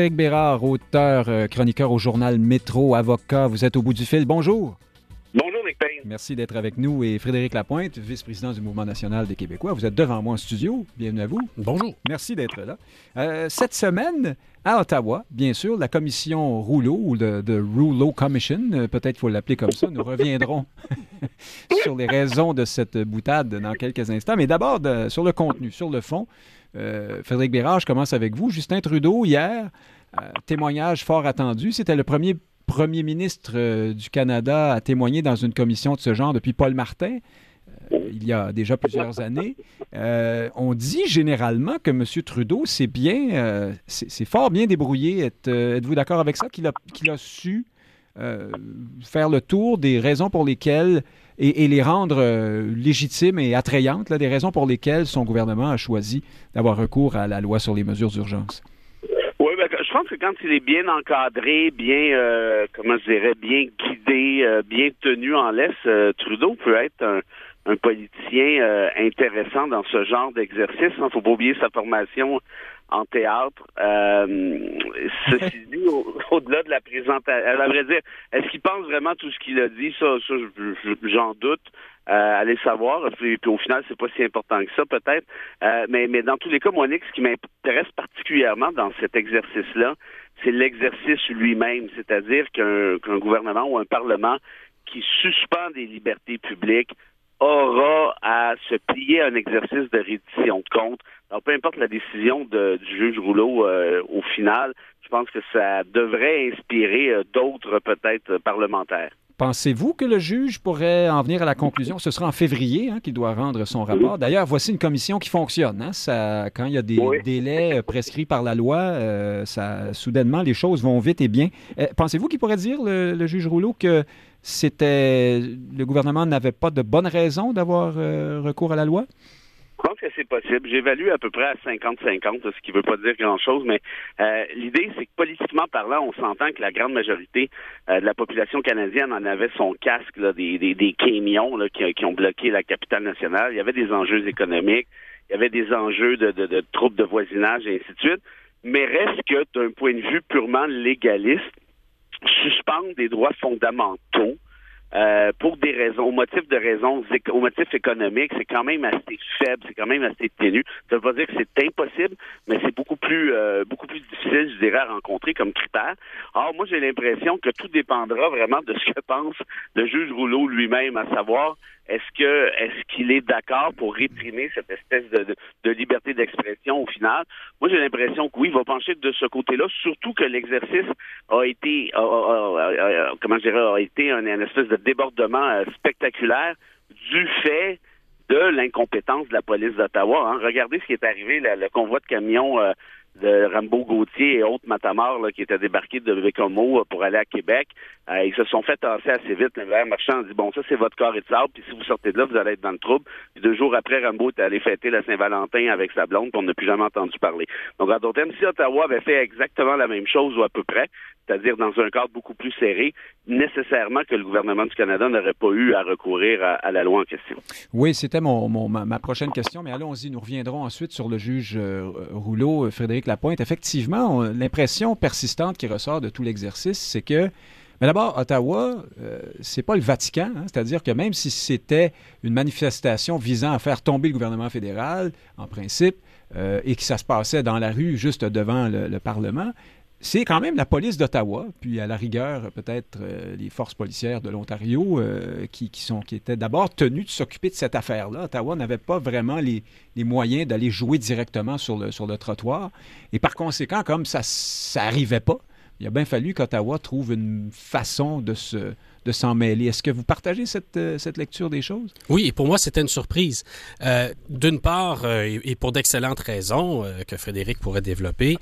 Frédéric Bérard, auteur, euh, chroniqueur au journal Métro, avocat, vous êtes au bout du fil. Bonjour. Bonjour, Nick Payne. Merci d'être avec nous. Et Frédéric Lapointe, vice-président du Mouvement national des Québécois, vous êtes devant moi en studio. Bienvenue à vous. Bonjour. Merci d'être là. Euh, cette semaine, à Ottawa, bien sûr, la commission Rouleau, ou de Rouleau Commission, euh, peut-être faut l'appeler comme ça, nous reviendrons sur les raisons de cette boutade dans quelques instants. Mais d'abord, sur le contenu, sur le fond. Euh, Frédéric Bérard, je commence avec vous. Justin Trudeau, hier, témoignage fort attendu. C'était le premier premier ministre euh, du Canada a témoigné dans une commission de ce genre depuis Paul Martin. Euh, il y a déjà plusieurs années. Euh, on dit généralement que M. Trudeau, c'est bien, c'est fort bien débrouillé. Êtes-vous d'accord avec ça, qu'il a, a, su faire le tour des raisons pour lesquelles, et, les rendre légitimes et attrayantes, des raisons pour lesquelles son gouvernement a choisi d'avoir recours à la loi sur les mesures d'urgence? Je pense que quand il est bien encadré, bien, euh, comment je dirais, bien guidé, euh, bien tenu en laisse, euh, Trudeau peut être un, politicien intéressant dans ce genre d'exercice. Il ne faut pas oublier sa formation en théâtre. ceci dit, au-delà de la présentation, à vrai dire, est-ce qu'il pense vraiment tout ce qu'il a dit? Ça, ça j'en doute. Euh, allez savoir. Puis, au final, c'est pas si important que ça, peut-être. Euh, mais, mais dans tous les cas, Nick, ce qui m'intéresse particulièrement dans cet exercice-là, c'est l'exercice lui-même, c'est-à-dire qu'un gouvernement ou un parlement qui suspend des libertés publiques aura à se plier à un exercice de reddition de compte. Alors, peu importe la décision de, du juge Rouleau euh, au final, je pense que ça devrait inspirer d'autres, peut-être, parlementaires. Pensez-vous que le juge pourrait en venir à la conclusion? Ce sera en février hein, qu'il doit rendre son rapport. D'ailleurs, voici une commission qui fonctionne. Hein. Ça, quand il y a des délais euh, prescrits par la loi, euh, ça, soudainement, les choses vont vite et bien. Euh, pensez-vous qu'il pourrait dire, le, juge Rouleau, que c'était le gouvernement n'avait pas de bonne raison d'avoir recours à la loi? Je pense que c'est possible. J'évalue à peu près à 50-50, ce qui ne veut pas dire grand-chose, mais euh, l'idée, c'est que politiquement parlant, on s'entend que la grande majorité euh, de la population canadienne en avait son casque, des, des, camions qui, ont bloqué la capitale nationale. Il y avait des enjeux économiques, il y avait des enjeux de, de, de troubles de voisinage et ainsi de suite. Mais reste que, d'un point de vue purement légaliste, suspendre des droits fondamentaux, euh, pour des raisons, au motif de raisons, au motif économique, c'est quand même assez faible, c'est quand même assez ténu. Ça veut pas dire que c'est impossible, mais c'est beaucoup plus, euh, beaucoup plus difficile, je dirais, à rencontrer comme critère. Or, moi, j'ai l'impression que tout dépendra vraiment de ce que pense le juge Rouleau lui-même, à savoir est-ce que est-ce qu'il est d'accord pour réprimer cette espèce de, de, liberté d'expression au final? Moi, j'ai l'impression que oui, il va pencher de ce côté-là, surtout que l'exercice a été, comment je dirais, a été un, espèce de débordement euh, spectaculaire du fait de l'incompétence de la police d'Ottawa. Hein. Regardez ce qui est arrivé, le convoi de camions euh, de Rambo Gauthier et autres Matamor là, qui étaient débarqués de Bécomo euh, pour aller à Québec. Euh, ils se sont fait tasser assez vite. Le marchand a dit Bon, ça, c'est votre corps et de sable, puis si vous sortez de là, vous allez être dans le trouble. Puis deux jours après, Rambo est allé fêter la Saint-Valentin avec sa blonde, puis on n'a plus jamais entendu parler. Donc, en d'autres termes, si Ottawa avait fait exactement la même chose ou à peu près, c'est-à-dire dans un cadre beaucoup plus serré, nécessairement que le gouvernement du Canada n'aurait pas eu à recourir à, la loi en question. Oui, c'était mon, ma, prochaine question, mais allons-y, nous reviendrons ensuite sur le juge euh, Rouleau, Frédéric Effectivement, l'impression persistante qui ressort de tout l'exercice, c'est que mais d'abord, Ottawa, euh, c'est pas le Vatican, hein. c'est-à-dire que même si c'était une manifestation visant à faire tomber le gouvernement fédéral, en principe, euh, et que ça se passait dans la rue juste devant le Parlement, c'est quand même la police d'Ottawa, puis à la rigueur, peut-être euh, les forces policières de l'Ontario, euh, qui, sont, qui étaient d'abord tenues de s'occuper de cette affaire-là. Ottawa n'avait pas vraiment les, moyens d'aller jouer directement sur le, sur le trottoir. Et par conséquent, comme ça n'arrivait pas, il a bien fallu qu'Ottawa trouve une façon de se de s'en mêler. Est-ce que vous partagez cette, euh, cette, lecture des choses? Oui, et pour moi, c'était une surprise. D'une part, et pour d'excellentes raisons que Frédéric pourrait développer,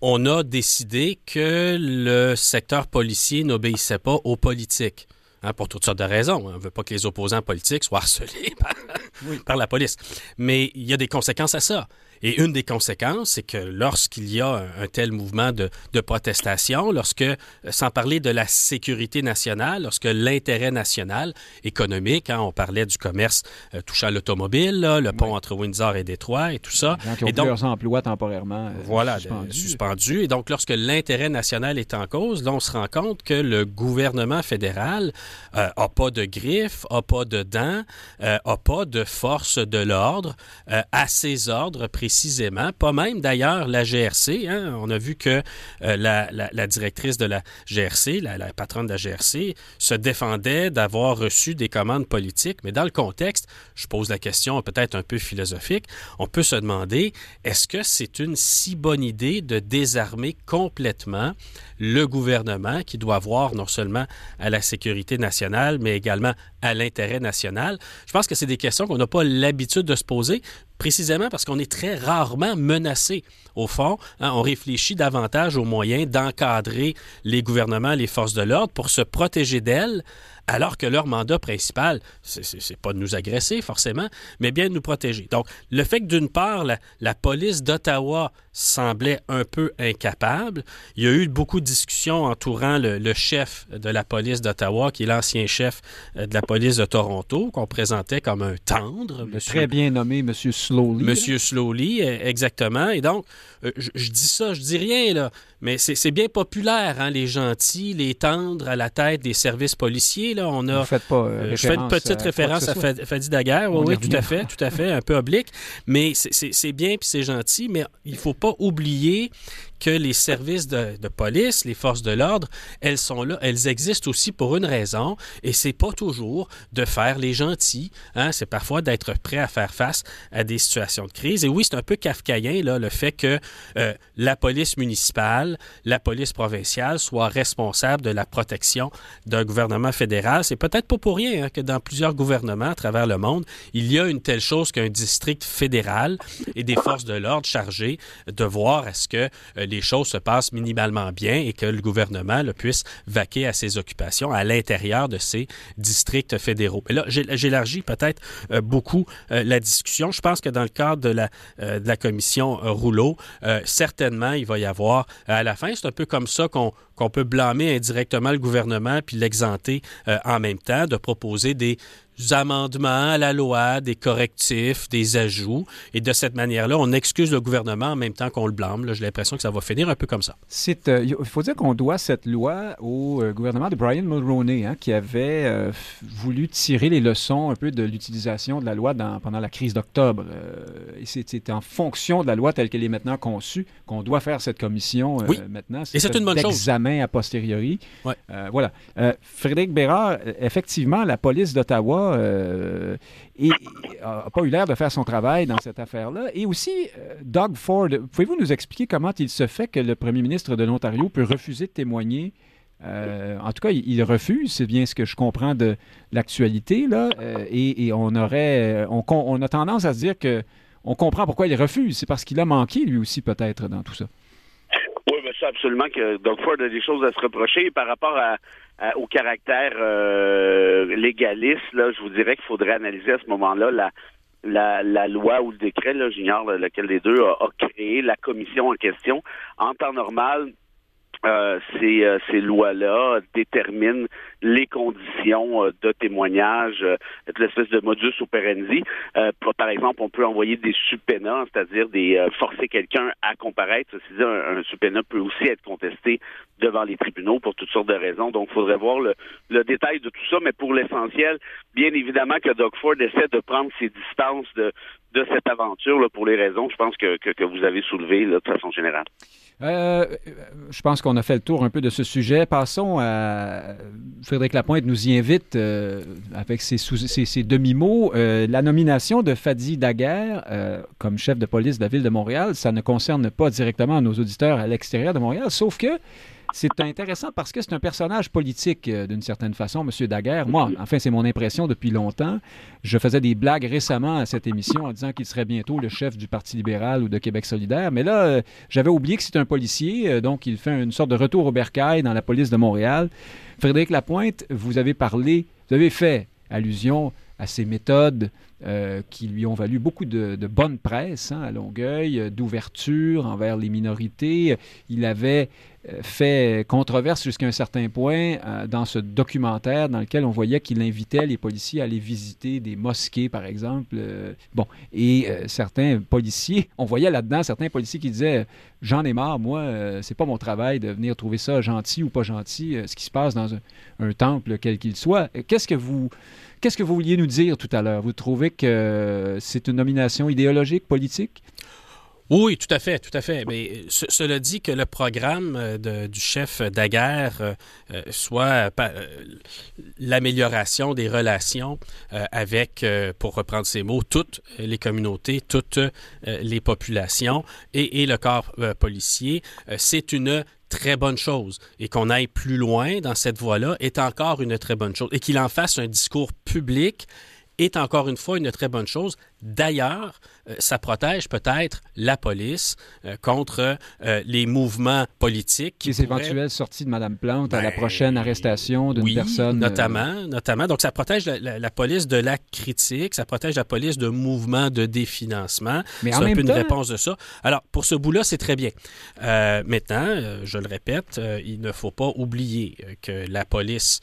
on a décidé que le secteur policier n'obéissait pas aux politiques. Hein, pour toutes sortes de raisons. On ne veut pas que les opposants politiques soient harcelés par, la police. Mais il y a des conséquences à ça. Et une des conséquences, c'est que lorsqu'il y a un, tel mouvement de, protestation, lorsque, euh, sans parler de la sécurité nationale, lorsque l'intérêt national économique, hein, on parlait du commerce euh, touchant l'automobile, le pont entre Windsor et Détroit et tout ça. et donc, leurs emplois temporairement voilà, suspendus. Et donc, lorsque l'intérêt national est en cause, là, on se rend compte que le gouvernement fédéral n'a pas de griffes, n'a pas de dents, n'a pas de force de l'ordre à ses ordres précisément, pas même d'ailleurs la GRC. Hein. On a vu que euh, la, directrice de la GRC, la, la, patronne de la GRC, se défendait d'avoir reçu des commandes politiques, mais dans le contexte, je pose la question peut-être un peu philosophique, on peut se demander, est-ce que c'est une si bonne idée de désarmer complètement le gouvernement qui doit voir non seulement à la sécurité nationale, mais également à l'intérêt national? Je pense que c'est des questions qu'on n'a pas l'habitude de se poser, précisément parce qu'on est très rarement menacé. Au fond, hein, on réfléchit davantage aux moyens d'encadrer les gouvernements, les forces de l'ordre pour se protéger d'elles alors que leur mandat principal, c'est pas de nous agresser forcément, mais bien de nous protéger. Donc, le fait que d'une part, la, police d'Ottawa semblait un peu incapable, il y a eu beaucoup de discussions entourant le, chef de la police d'Ottawa, qui est l'ancien chef euh, de la police de Toronto, qu'on présentait comme un tendre. Monsieur, Très bien nommé M. Slowly. Monsieur Slowly, e, exactement. Et donc, euh, je, je, dis ça, je dis rien, là, mais c'est bien populaire, hein, les gentils, les tendres à la tête des services policiers. Là, on a, Vous pas euh, je fais une petite référence à Fadi Daguerre. Oui, tout à fait, tout à fait, un peu oblique. Mais c'est bien puis c'est gentil, mais il faut pas oublier que les services de, police, les forces de l'ordre, elles sont là, elles existent aussi pour une raison, et c'est pas toujours de faire les gentils. Hein, c'est parfois d'être prêt à faire face à des situations de crise. Et oui, c'est un peu kafkaïen là, le fait que euh, la police municipale, la police provinciale soit responsable de la protection d'un gouvernement fédéral. C'est peut-être pas pour rien hein, que dans plusieurs gouvernements à travers le monde, il y a une telle chose qu'un district fédéral et des forces de l'ordre chargées de voir est-ce que euh, les choses se passent minimalement bien et que le gouvernement puisse vaquer à ses occupations à l'intérieur de ces districts fédéraux. Mais là, j'élargis peut-être euh, beaucoup euh, la discussion. Je pense que dans le cadre de la, euh, commission Rouleau, certainement, il va y avoir, à la fin, c'est un peu comme ça qu'on qu'on peut blâmer indirectement le gouvernement puis l'exenter en même temps, de proposer des amendements à la loi, des correctifs, des ajouts. Et de cette manière-là, on excuse le gouvernement en même temps qu'on le blâme. J'ai l'impression que ça va finir un peu comme ça. Euh, il faut dire qu'on doit cette loi au euh, gouvernement de Brian Mulroney, hein, qui avait euh, voulu tirer les leçons un peu de l'utilisation de la loi dans, pendant la crise d'octobre. et c'est en fonction de la loi telle qu'elle est maintenant conçue qu'on doit faire cette commission oui. maintenant. Et c'est une bonne chose. Examen a posteriori. voilà. Frédéric Bérard, effectivement, la police d'Ottawa euh, et n'a pas eu l'air de faire son travail dans cette affaire-là. Et aussi, euh, Doug Ford, pouvez-vous nous expliquer comment il se fait que le premier ministre de l'Ontario peut refuser de témoigner? Euh, en tout cas, il, refuse, c'est bien ce que je comprends de l'actualité, là, et, on aurait, on, a tendance à se dire que on comprend pourquoi il refuse. C'est parce qu'il a manqué, lui aussi, peut-être, dans tout ça. Oui, mais c'est absolument que Doug Ford a des choses à se reprocher par rapport à, euh, au caractère euh, légaliste, là, je vous dirais qu'il faudrait analyser à ce moment-là la, la, la, loi ou le décret, là, j'ignore lequel des deux, a, créé la commission en question. En temps normal, euh, ces, euh, ces lois-là déterminent les conditions euh, de témoignage, l'espèce de modus operandi. par exemple, on peut envoyer des subpoenas, c'est-à-dire des forcer quelqu'un à comparaître. Ceci dit, un, un peut aussi être contesté devant les tribunaux pour toutes sortes de raisons. Donc, il faudrait voir le, le, détail de tout ça. Mais pour l'essentiel, bien évidemment que Doug Ford essaie de prendre ses distances de, de cette aventure là, pour les raisons, je pense, que, que, que vous avez soulevées de façon générale. Euh, je pense qu'on a fait le tour un peu de ce sujet. Passons à Frédéric Lapointe nous y invite euh, avec ses, demi-mots. Euh, la nomination de Fadi Daguerre comme chef de police de la ville de Montréal, ça ne concerne pas directement nos auditeurs à l'extérieur de Montréal, sauf que c'est intéressant parce que c'est un personnage politique euh, d'une certaine façon, M. Daguerre. Moi, enfin, c'est mon impression depuis longtemps. Je faisais des blagues récemment à cette émission en disant qu'il serait bientôt le chef du Parti libéral ou de Québec solidaire. Mais là, euh, j'avais oublié que c'est un policier, euh, donc il fait une sorte de retour au bercail dans la police de Montréal. Frédéric Lapointe, vous avez parlé, vous avez fait allusion à ses méthodes euh, qui lui ont valu beaucoup de, bonne presse hein, à Longueuil, euh, d'ouverture envers les minorités. Il avait euh, fait controverse jusqu'à un certain point dans ce documentaire dans lequel on voyait qu'il invitait les policiers à aller visiter des mosquées, par exemple. bon, et certains policiers, on voyait là-dedans certains policiers qui disaient J'en ai marre, moi, c'est pas mon travail de venir trouver ça gentil ou pas gentil, ce qui se passe dans un, un temple, quel qu'il soit. Qu'est-ce que vous Qu'est-ce que vous vouliez nous dire tout à l'heure? Vous trouvez que c'est une nomination idéologique, politique? Oui, tout à fait, tout à fait. Mais cela dit que le programme euh, du chef Daguerre euh, euh, soit l'amélioration des relations avec, pour reprendre ces mots, toutes les communautés, toutes les populations et, et le corps policier, c'est une très bonne chose et qu'on aille plus loin dans cette voie-là est encore une très bonne chose et qu'il en fasse un discours public est encore une fois une très bonne chose. D'ailleurs, euh, ça protège peut-être la police euh, contre euh, les mouvements politiques. Qui les éventuelles sorties de Mme Plante à la ben, prochaine arrestation d'une oui, personne. Notamment, notamment. Donc, ça protège la, police de la critique, ça protège la police de mouvements de définancement. Mais c'est un peu une réponse de ça. Alors, pour ce bout-là, c'est très bien. maintenant, je le répète, il ne faut pas oublier que la police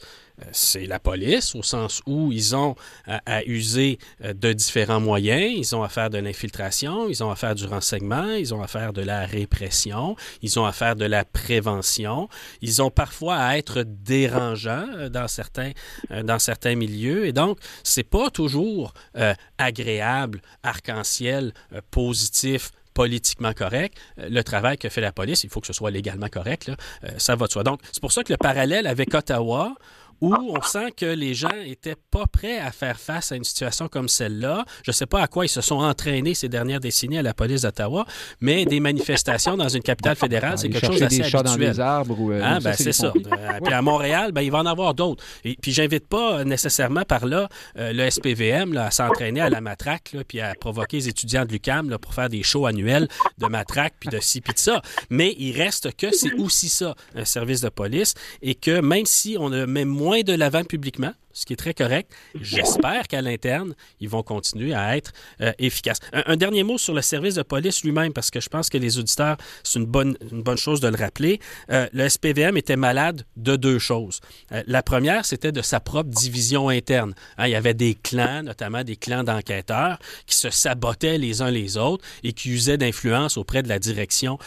c'est la police, au sens où ils ont à, user de différents moyens. Ils ont à faire de l'infiltration, ils ont à faire du renseignement, ils ont à faire de la répression, ils ont à faire de la prévention. Ils ont parfois à être dérangeants euh, dans certains, euh, dans certains milieux. Et donc, c'est pas toujours euh, agréable, arc-en-ciel, positif, politiquement correct. Le travail que fait la police, il faut que ce soit légalement correct. Ça va de soi. Donc, c'est pour ça que le parallèle avec Ottawa, où on sent que les gens étaient pas prêts à faire face à une situation comme celle-là. Je ne sais pas à quoi ils se sont entraînés ces dernières décennies à la police d'Ottawa, mais des manifestations dans une capitale fédérale, c'est quelque chose d'assez habituel. Dans des arbres ou, euh, ah, ben, c'est ça. Euh, puis à Montréal, ben, il va en avoir d'autres. Et puis j'invite pas nécessairement par là euh, le SPVM là, à s'entraîner à la matraque, là, puis à provoquer les étudiants de l'UCAM pour faire des shows annuels de matraque, puis de ci, puis de ça. Mais il reste que c'est aussi ça, un service de police, et que même si on a même moins de l'avant publiquement, ce qui est très correct. J'espère qu'à l'interne, ils vont continuer à être euh, efficaces. Un, dernier mot sur le service de police lui-même, parce que je pense que les auditeurs, c'est une bonne, une bonne chose de le rappeler. Euh, le SPVM était malade de deux choses. Euh, la première, c'était de sa propre division interne. Hein, il y avait des clans, notamment des clans d'enquêteurs, qui se sabotaient les uns les autres et qui usaient d'influence auprès de la direction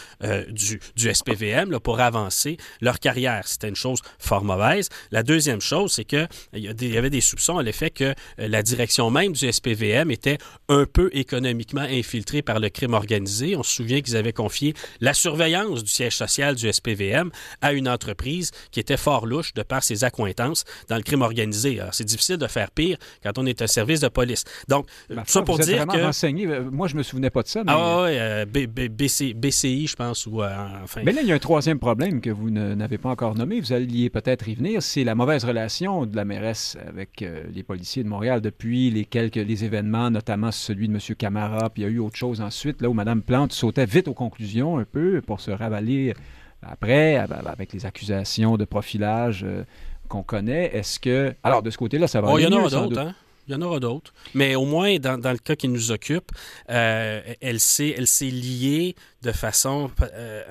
du, du SPVM pour avancer leur carrière. C'était une chose fort mauvaise. La deuxième chose, c'est que il y a il y avait des soupçons à l'effet que euh, la direction même du SPVM était un peu économiquement infiltrée par le crime organisé. On se souvient qu'ils avaient confié la surveillance du siège social du SPVM à une entreprise qui était fort louche de par ses accointances dans le crime organisé. C'est difficile de faire pire quand on est un service de police. Donc, ben, ça pour dire que... Renseigné. Euh, moi, je me souvenais pas de ça. Mais... Ah oui, euh, BCI, je pense. Ou, enfin... Mais là, il y a un troisième problème que vous n'avez pas encore nommé. Vous alliez peut-être y venir. C'est la mauvaise relation de la mairesse avec euh, les policiers de Montréal depuis les quelques les événements, notamment celui de M. Camara, puis il y a eu autre chose ensuite, là où Mme Plante sautait vite aux conclusions un peu pour se ravaler après, avec les accusations de profilage euh, qu'on connaît. Est-ce que. Alors, de ce côté-là, ça va oh, Il y en aura d'autres, hein? Il y en aura d'autres. Mais au moins, dans, le cas qui nous occupe, euh, elle s'est liée de façon euh,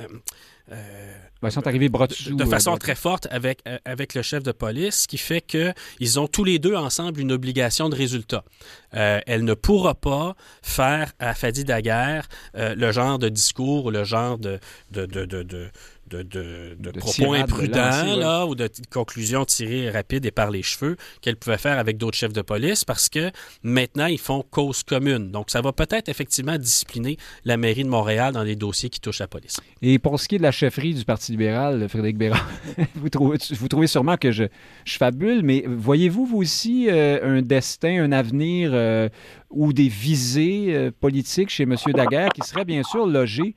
ils sont arrivés bras De euh, façon très forte avec, euh, avec le chef de police, ce qui fait qu'ils ont tous les deux ensemble une obligation de résultat. elle ne pourra pas faire à Fadi Daguerre le genre de discours ou le genre de, de, de, de de, de, propos imprudents là, ou de conclusions tirées rapides et par les cheveux qu'elle pouvait faire avec d'autres chefs de police parce que maintenant, ils font cause commune. Donc, ça va peut-être effectivement discipliner la mairie de Montréal dans les dossiers qui touchent la police. Et pour ce qui est de la chefferie du Parti libéral, Frédéric Bérard, vous, trouvez, vous trouvez sûrement que je, je fabule, mais voyez-vous, vous aussi, euh, un destin, un avenir euh, ou des visées euh, politiques chez M. Daguerre qui seraient bien sûr logées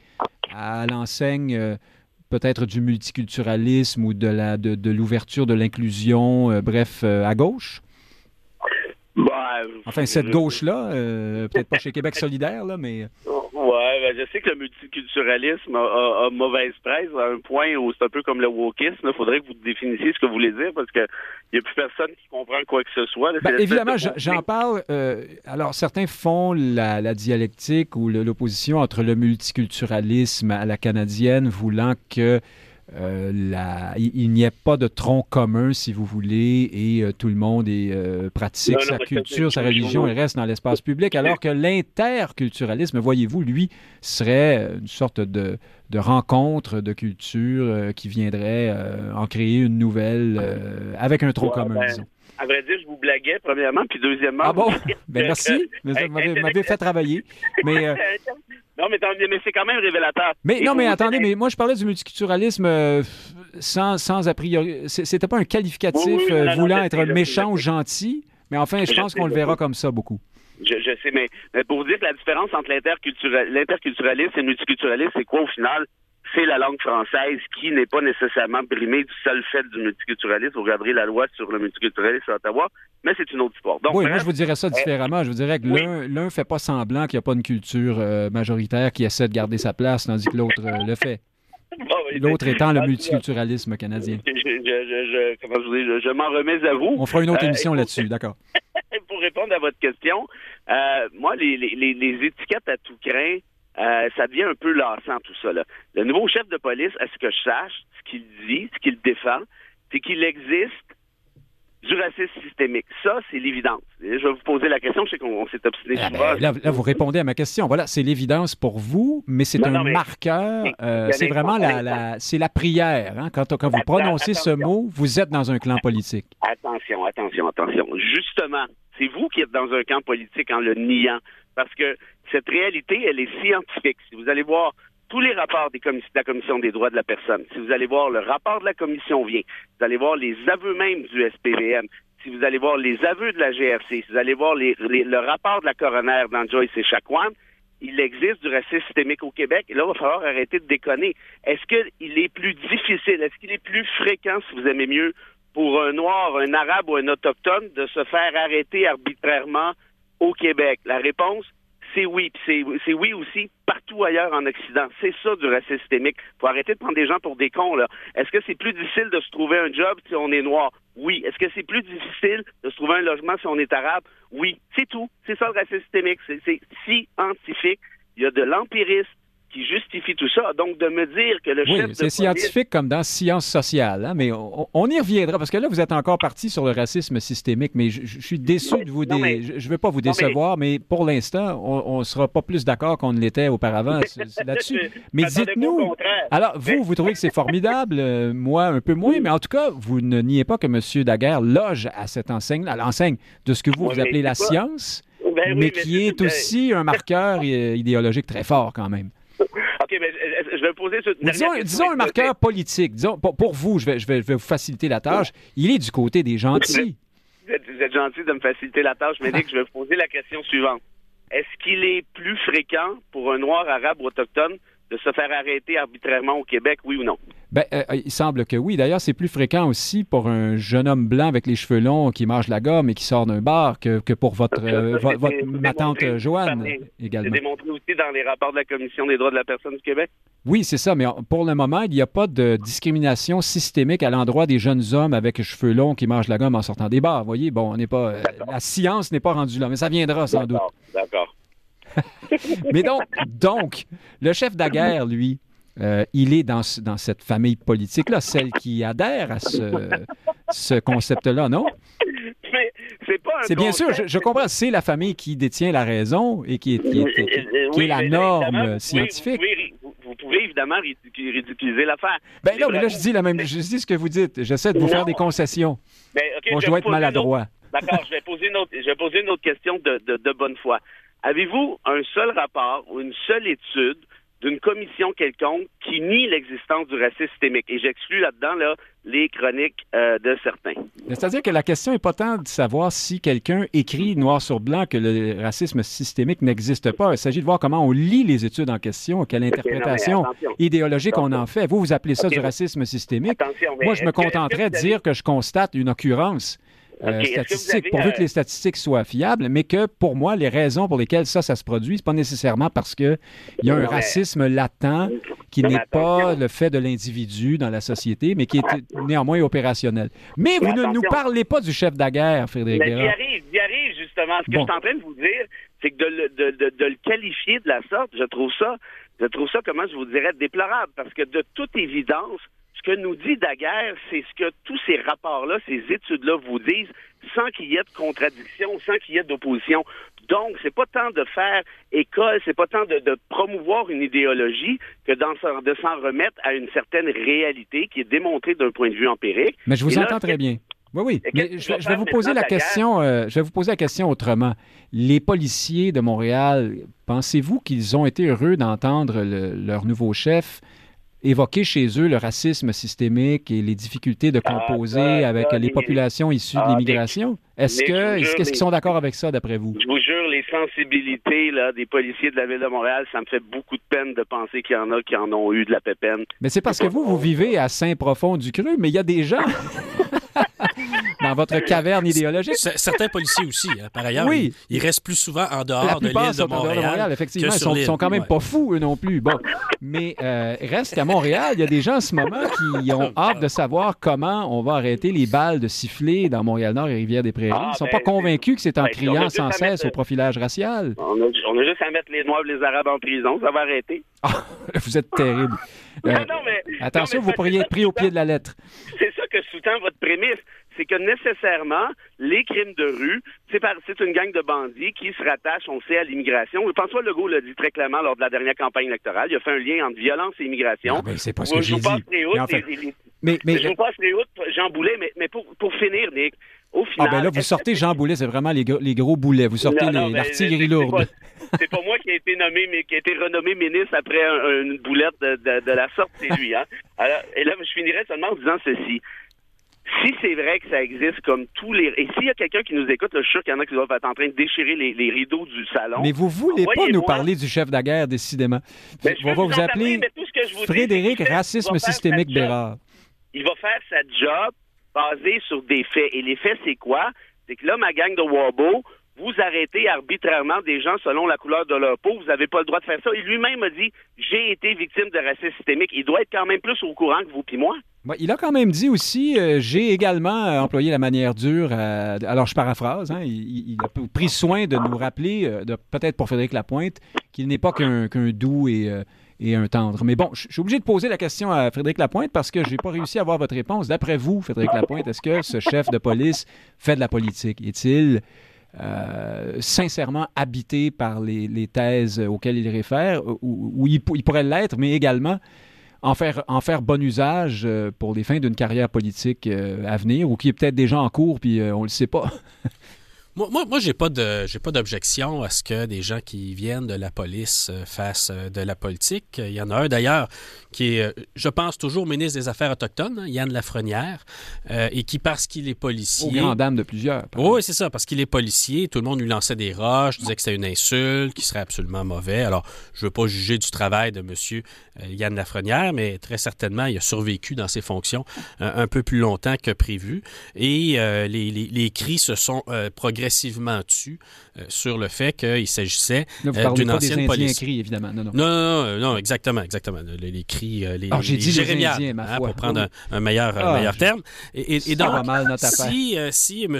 à l'enseigne peut-être du multiculturalisme ou de la de, l'ouverture de l'inclusion, euh, bref, euh, à gauche? Bah, enfin, cette gauche-là, euh, peut-être pas chez Québec solidaire, là, mais... Ouais, je sais que le multiculturalisme a, mauvaise presse à un point où c'est un peu comme le wokisme. Il faudrait que vous définissiez ce que vous voulez dire parce qu'il n'y a plus personne qui comprend quoi que ce soit. Ben, évidemment, j'en parle. Euh, alors, certains font la, la dialectique ou l'opposition entre le multiculturalisme à la canadienne, voulant que euh, il, n'y a pas de tronc commun, si vous voulez, et euh, tout le monde est, euh, pratique sa culture, sa religion et reste dans l'espace public, alors que l'interculturalisme, voyez-vous, lui, serait une sorte de, rencontre de culture qui viendrait en créer une nouvelle avec un tronc commun, ben, disons. À vrai dire, je vous blaguais, premièrement, puis deuxièmement... Ah bon? ben merci, vous m'avez fait travailler. Mais, Non, mais, c'est quand même révélateur. Mais non, mais attendez, mais moi je parlais du multiculturalisme euh, sans, sans a priori. C'était pas un qualificatif euh, voulant être méchant ou gentil, mais enfin, je, pense qu'on le verra comme ça beaucoup. Je, sais, mais, pour vous dire que la différence entre l'interculturalisme et le multiculturalisme, c'est quoi au final? C'est la langue française qui n'est pas nécessairement brimée du seul fait du multiculturalisme. Vous regarderez la loi sur le multiculturalisme à Ottawa, mais c'est une autre histoire. oui, moi je vous dirais ça euh, différemment. Je vous dirais que l'un ne fait pas semblant qu'il n'y a pas une culture euh, majoritaire qui essaie de garder sa place, tandis que l'autre euh, le fait. L'autre étant le multiculturalisme canadien. Je, je, je m'en remets à vous. On fera une autre émission là-dessus, d'accord. Pour répondre à votre question, moi, les, les, les étiquettes à tout craint, euh, ça devient un peu lassant tout ça. Là. Le nouveau chef de police, à ce que je sache, ce qu'il dit, ce qu'il défend, c'est qu'il existe du racisme systémique. Ça, c'est l'évidence. Je vais vous poser la question, je sais qu'on s'est obstiné ah, ben, là, vous répondez à ma question. Voilà, c'est l'évidence pour vous, mais c'est un marqueur. Euh, c'est vraiment la, c'est la prière. Hein? Quand, quand vous prononcez ce mot, vous êtes dans un clan politique. Attention, attention, attention. Justement, c'est vous qui êtes dans un camp politique en le niant. Parce que cette réalité, elle est scientifique. Si vous allez voir tous les rapports de la Commission des droits de la personne, si vous allez voir le rapport de la Commission vient, vous allez voir les aveux même du SPVM, si vous allez voir les aveux de la GRC, si vous allez voir le rapport de la coroner dans Joyce et Chacoan, il existe du racisme systémique au Québec. Et là, il va falloir arrêter de déconner. Est-ce qu'il est plus difficile, est-ce qu'il est plus fréquent, si vous aimez mieux, pour un noir, un arabe ou un autochtone de se faire arrêter arbitrairement au Québec? La réponse, c'est oui. C'est oui aussi partout ailleurs en Occident. C'est ça du racisme systémique. Faut arrêter de prendre des gens pour des cons, là. Est-ce que c'est plus difficile de se trouver un job si on est noir? Oui. Est-ce que c'est plus difficile de se trouver un logement si on est arabe? Oui. C'est tout. C'est ça le racisme systémique. C'est scientifique. Il y a de l'empirisme, qui justifie tout ça. Donc, de me dire que le oui, c'est scientifique comme dans sciences sociales, hein, mais on, y reviendra, parce que là, vous êtes encore parti sur le racisme systémique, mais je, suis déçu de vous... je ne veux pas vous décevoir, mais... pour l'instant, on ne sera pas plus d'accord qu'on ne l'était auparavant là-dessus. Mais dites-nous... Alors, vous, vous trouvez que c'est formidable, euh, moi, un peu moins, mais en tout cas, vous ne niez pas que M. Daguerre loge à cette enseigne, à l'enseigne de ce que vous, vous appelez la science, ben mais qui est aussi un marqueur idéologique très fort quand même. OK, mais je vais poser disons, disons un marqueur politique. Disons, pour, vous, je vais, je, vais, vous faciliter la tâche. Il est du côté des gentils. Vous êtes, gentil de me faciliter la tâche, mais Nick, je vais vous poser la question suivante. Est-ce qu'il est plus fréquent pour un noir arabe autochtone de se faire arrêter arbitrairement au Québec, oui ou non? Ben, euh, euh, il semble que oui. D'ailleurs, c'est plus fréquent aussi pour un jeune homme blanc avec les cheveux longs qui mange la gomme et qui sort d'un bar que, que pour votre, euh, ma tante Joanne également. C'est démontré aussi dans les rapports de la Commission des droits de la personne du Québec? Oui, c'est ça. Mais pour le moment, il n'y a pas de discrimination systémique à l'endroit des jeunes hommes avec les cheveux longs qui mangent la gomme en sortant des bars. Vous voyez, bon, on n'est pas. la science n'est pas rendue là, mais ça viendra sans doute. D'accord. mais donc, donc, le chef de guerre, lui, euh, il est dans, dans cette famille politique-là, celle qui adhère à ce, ce concept-là, non? C'est bien sûr, je, comprends, c'est la famille qui détient la raison et qui est, qui est, la norme scientifique. Vous pouvez, évidemment ridiculiser l'affaire. Ben non, mais là, je dis la même, je dis ce que vous dites. J'essaie de vous faire des concessions. Ben, je, dois être maladroit. D'accord, je vais poser une autre, je vais poser une autre question de, de, de bonne foi. Avez-vous un seul rapport ou une seule étude d'une commission quelconque qui nie l'existence du racisme systémique? Et j'exclus là-dedans là, les chroniques euh, de certains. C'est-à-dire que la question n'est pas tant de savoir si quelqu'un écrit noir sur blanc que le racisme systémique n'existe pas. Il s'agit de voir comment on lit les études en question, quelle interprétation idéologique on en fait. Vous, vous appelez ça du racisme systémique. Moi, je me contenterais de dire que je constate une occurrence euh, statistiques, pourvu que les statistiques soient fiables, mais que pour moi, les raisons pour lesquelles ça, ça se produit, c'est pas nécessairement parce qu'il y a un racisme latent qui n'est pas le fait de l'individu dans la société, mais qui est néanmoins opérationnel. Mais vous ne nous parlez pas du chef de la guerre, Frédéric J'y arrive, j'y arrive, justement. Ce que je suis en train de vous dire, c'est que de le, de, de, de le qualifier de la sorte, je trouve ça, je trouve ça, comment je vous dirais, déplorable, parce que de toute évidence, ce que nous dit Daguerre, c'est ce que tous ces rapports-là, ces études-là vous disent, sans qu'il y ait de contradiction, sans qu'il y ait d'opposition. Donc, c'est pas tant de faire école, c'est pas tant de, promouvoir une idéologie que de s'en remettre à une certaine réalité qui est démontrée d'un point de vue empirique. Mais je vous entends très bien. Oui, oui. Mais je, vais vous poser la question. Euh, je vais vous poser la question autrement. Les policiers de Montréal, pensez-vous qu'ils ont été heureux d'entendre leur nouveau chef évoquer chez eux le racisme systémique et les difficultés de ah, composer avec les populations issues de ah, l'immigration? Est-ce que est-ce qu'ils sont d'accord avec ça, d'après vous? Je vous jure, les sensibilités là, des policiers de la Ville de Montréal, ça me fait beaucoup de peine de penser qu'il y en a qui en ont eu de la pépenne. Mais c'est parce que vous, vous vivez à Saint-Profond-du-Cru, mais il y a des gens dans votre caverne idéologique. Certains policiers aussi, hein, par ailleurs. Oui. Ils, restent plus souvent en dehors de l'île de Montréal. De Montréal effectivement, ils sont, sont, quand même pas fous, eux non plus. Bon, mais euh, reste qu'à Montréal, il y a des gens en ce moment qui ont hâte de savoir comment on va arrêter les balles de siffler dans Montréal-Nord et Rivière-des-Prairies. ils ne sont ah, pas ben, convaincus que c'est en ben, criant sans cesse au profilage racial. On a, juste à mettre les Noirs et les Arabes en prison, ça va arrêter. Ah, vous êtes terrible. Euh, attention, vous pourriez être pris au pied de la lettre. C'est ça que sous-tend votre prémisse c'est que nécessairement, les crimes de rue, c'est, une gang de bandits qui se rattachent, on sait, à l'immigration. François Legault l'a dit très clairement lors de la dernière campagne électorale. Il a fait un lien entre violence et immigration. Ben, c'est pas ce que j'ai dit. mais, mais, je vous passe les routes, Jean Boulet, mais, pour, finir, Nick, au final... Ah ben là, vous sortez Jean Boulet, c'est vraiment les, gros boulets. Vous sortez l'artillerie lourde. C'est pas, moi qui ai été nommé, mais qui a été renommé ministre après une boulette de, la sorte, c'est lui. Hein? et là, je finirais seulement en disant ceci si c'est vrai que ça existe comme tous les... Et s'il y a quelqu'un qui nous écoute, je suis sûr qu'il y en a qui doivent être en train de déchirer les, rideaux du salon. Mais vous voulez pas nous parler du chef de la guerre, décidément. Ben, on va vous, appeler Frédéric Racisme Systémique Bérard. Il va faire sa job basé sur des faits. Et les faits, c'est quoi? C'est que là, ma gang de Wabo, vous arrêtez arbitrairement des gens selon la couleur de leur peau, vous n'avez pas le droit de faire ça. Et lui-même a dit, j'ai été victime de racisme systémique. Il doit être quand même plus au courant que vous puis moi. Il a quand même dit aussi, euh, j'ai également euh, employé la manière dure. alors, je paraphrase, hein, il, a pris soin de nous rappeler, euh, peut-être pour Frédéric Lapointe, qu'il n'est pas qu'un doux et, un tendre. Mais bon, je suis obligé de poser la question à Frédéric Lapointe parce que je n'ai pas réussi à avoir votre réponse. D'après vous, Frédéric Lapointe, est-ce que ce chef de police fait de la politique? Est-il euh, sincèrement habité par les, thèses auxquelles il réfère, ou, il, pourrait l'être, mais également en faire, en faire bon usage euh, pour les fins d'une carrière politique euh, à venir, ou qui est peut-être déjà en cours, puis on ne le sait pas. Moi, moi, j'ai pas de, j'ai pas d'objection à ce que des gens qui viennent de la police fassent de la politique. Il y en a un d'ailleurs qui est, je pense, toujours ministre des Affaires autochtones, hein, Yann Lafrenière, euh, et qui, parce qu'il est policier... Au grand dame de plusieurs. Oui, c'est ça, parce qu'il est policier, tout le monde lui lançait des roches, disait que c'était une insulte, qu'il serait absolument mauvais. Alors, je veux pas juger du travail de M. Euh, Yann Lafrenière, mais très certainement, il a survécu dans ses fonctions euh, un peu plus longtemps que prévu. Et les, les, les, cris se sont progressivement tus sur le fait qu'il s'agissait d'une ancienne police. évidemment. Non non. non, non, exactement, exactement. Les, cris euh, les, Alors, j'ai dit Jérémia, hein, pour prendre un, meilleur, ah, meilleur terme. Et, donc, si, euh, si M.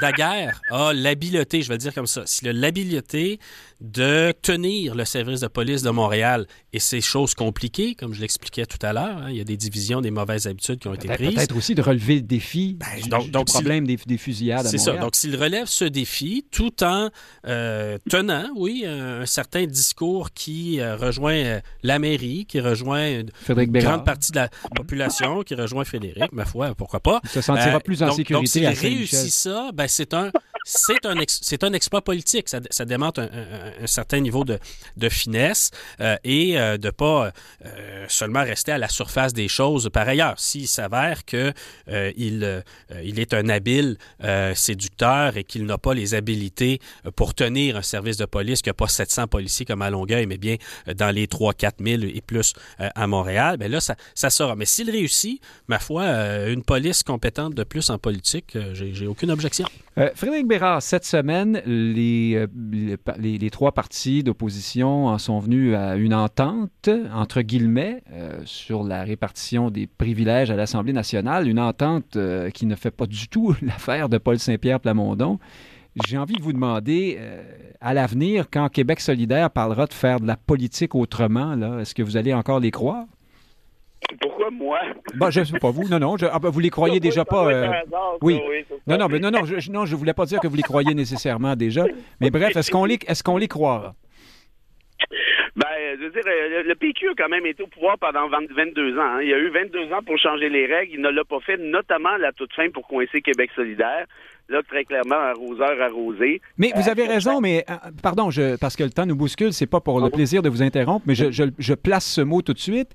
Daguerre a l'habileté, je vais le dire comme ça, s'il a l'habileté de tenir le service de police de Montréal. Et c'est chose compliquée, comme je l'expliquais tout à l'heure. Hein. Il y a des divisions, des mauvaises habitudes qui ont été prises. Peut-être aussi de relever le défi ben, donc, du, problème des, fusillades C'est ça. Donc, s'il relève ce défi tout en euh, tenant, oui, un, certain discours qui euh, rejoint euh, la mairie, qui rejoint une grande partie de la population, qui rejoint Frédéric, ma foi, pourquoi pas. Il se sentira plus en sécurité. Donc, s'il réussit ça, ben, c'est un c'est un, c'est un exploit politique. Ça, ça démontre un, un, certain niveau de, de finesse euh, et euh, de pas euh, seulement rester à la surface des choses. Par ailleurs, s'il s'avère que euh, il, il est un habile séducteur et qu'il n'a pas les habilités pour tenir un service de police, qu'il n'y a pas 700 policiers comme à Longueuil, mais bien dans les 3-4 000 et plus à Montréal, ben là, ça, ça sera. Mais s'il réussit, ma foi, une police compétente de plus en politique, j'ai aucune objection. Frédéric Cette semaine, les, les, trois partis d'opposition en sont venus à une entente, entre guillemets, euh, sur la répartition des privilèges à l'Assemblée nationale, une entente euh, qui ne fait pas du tout l'affaire de Paul Saint-Pierre Plamondon. J'ai envie de vous demander, euh, à l'avenir, quand Québec solidaire parlera de faire de la politique autrement, est-ce que vous allez encore les croire? Pourquoi moi? Bah, je ne sais pas vous. Non, non. Je, ah, ben, vous les croyez déjà pas. Euh, oui. Non, non, mais non, non, je, non, je voulais pas dire que vous les croyez nécessairement déjà. Mais bref, est-ce qu'on les, est-ce qu'on les croira? Ben, je veux dire, euh, le PQ a quand même été au pouvoir pendant 22 ans. Hein. Il y a eu 22 ans pour changer les règles. Il ne l'a pas fait, notamment à la toute fin pour coincer Québec solidaire. Là, très clairement, arroseur arrosé. Mais vous avez euh, raison, mais euh, pardon, je, parce que le temps nous bouscule, c'est pas pour le ah plaisir de vous interrompre, mais je, je, place ce mot tout de suite.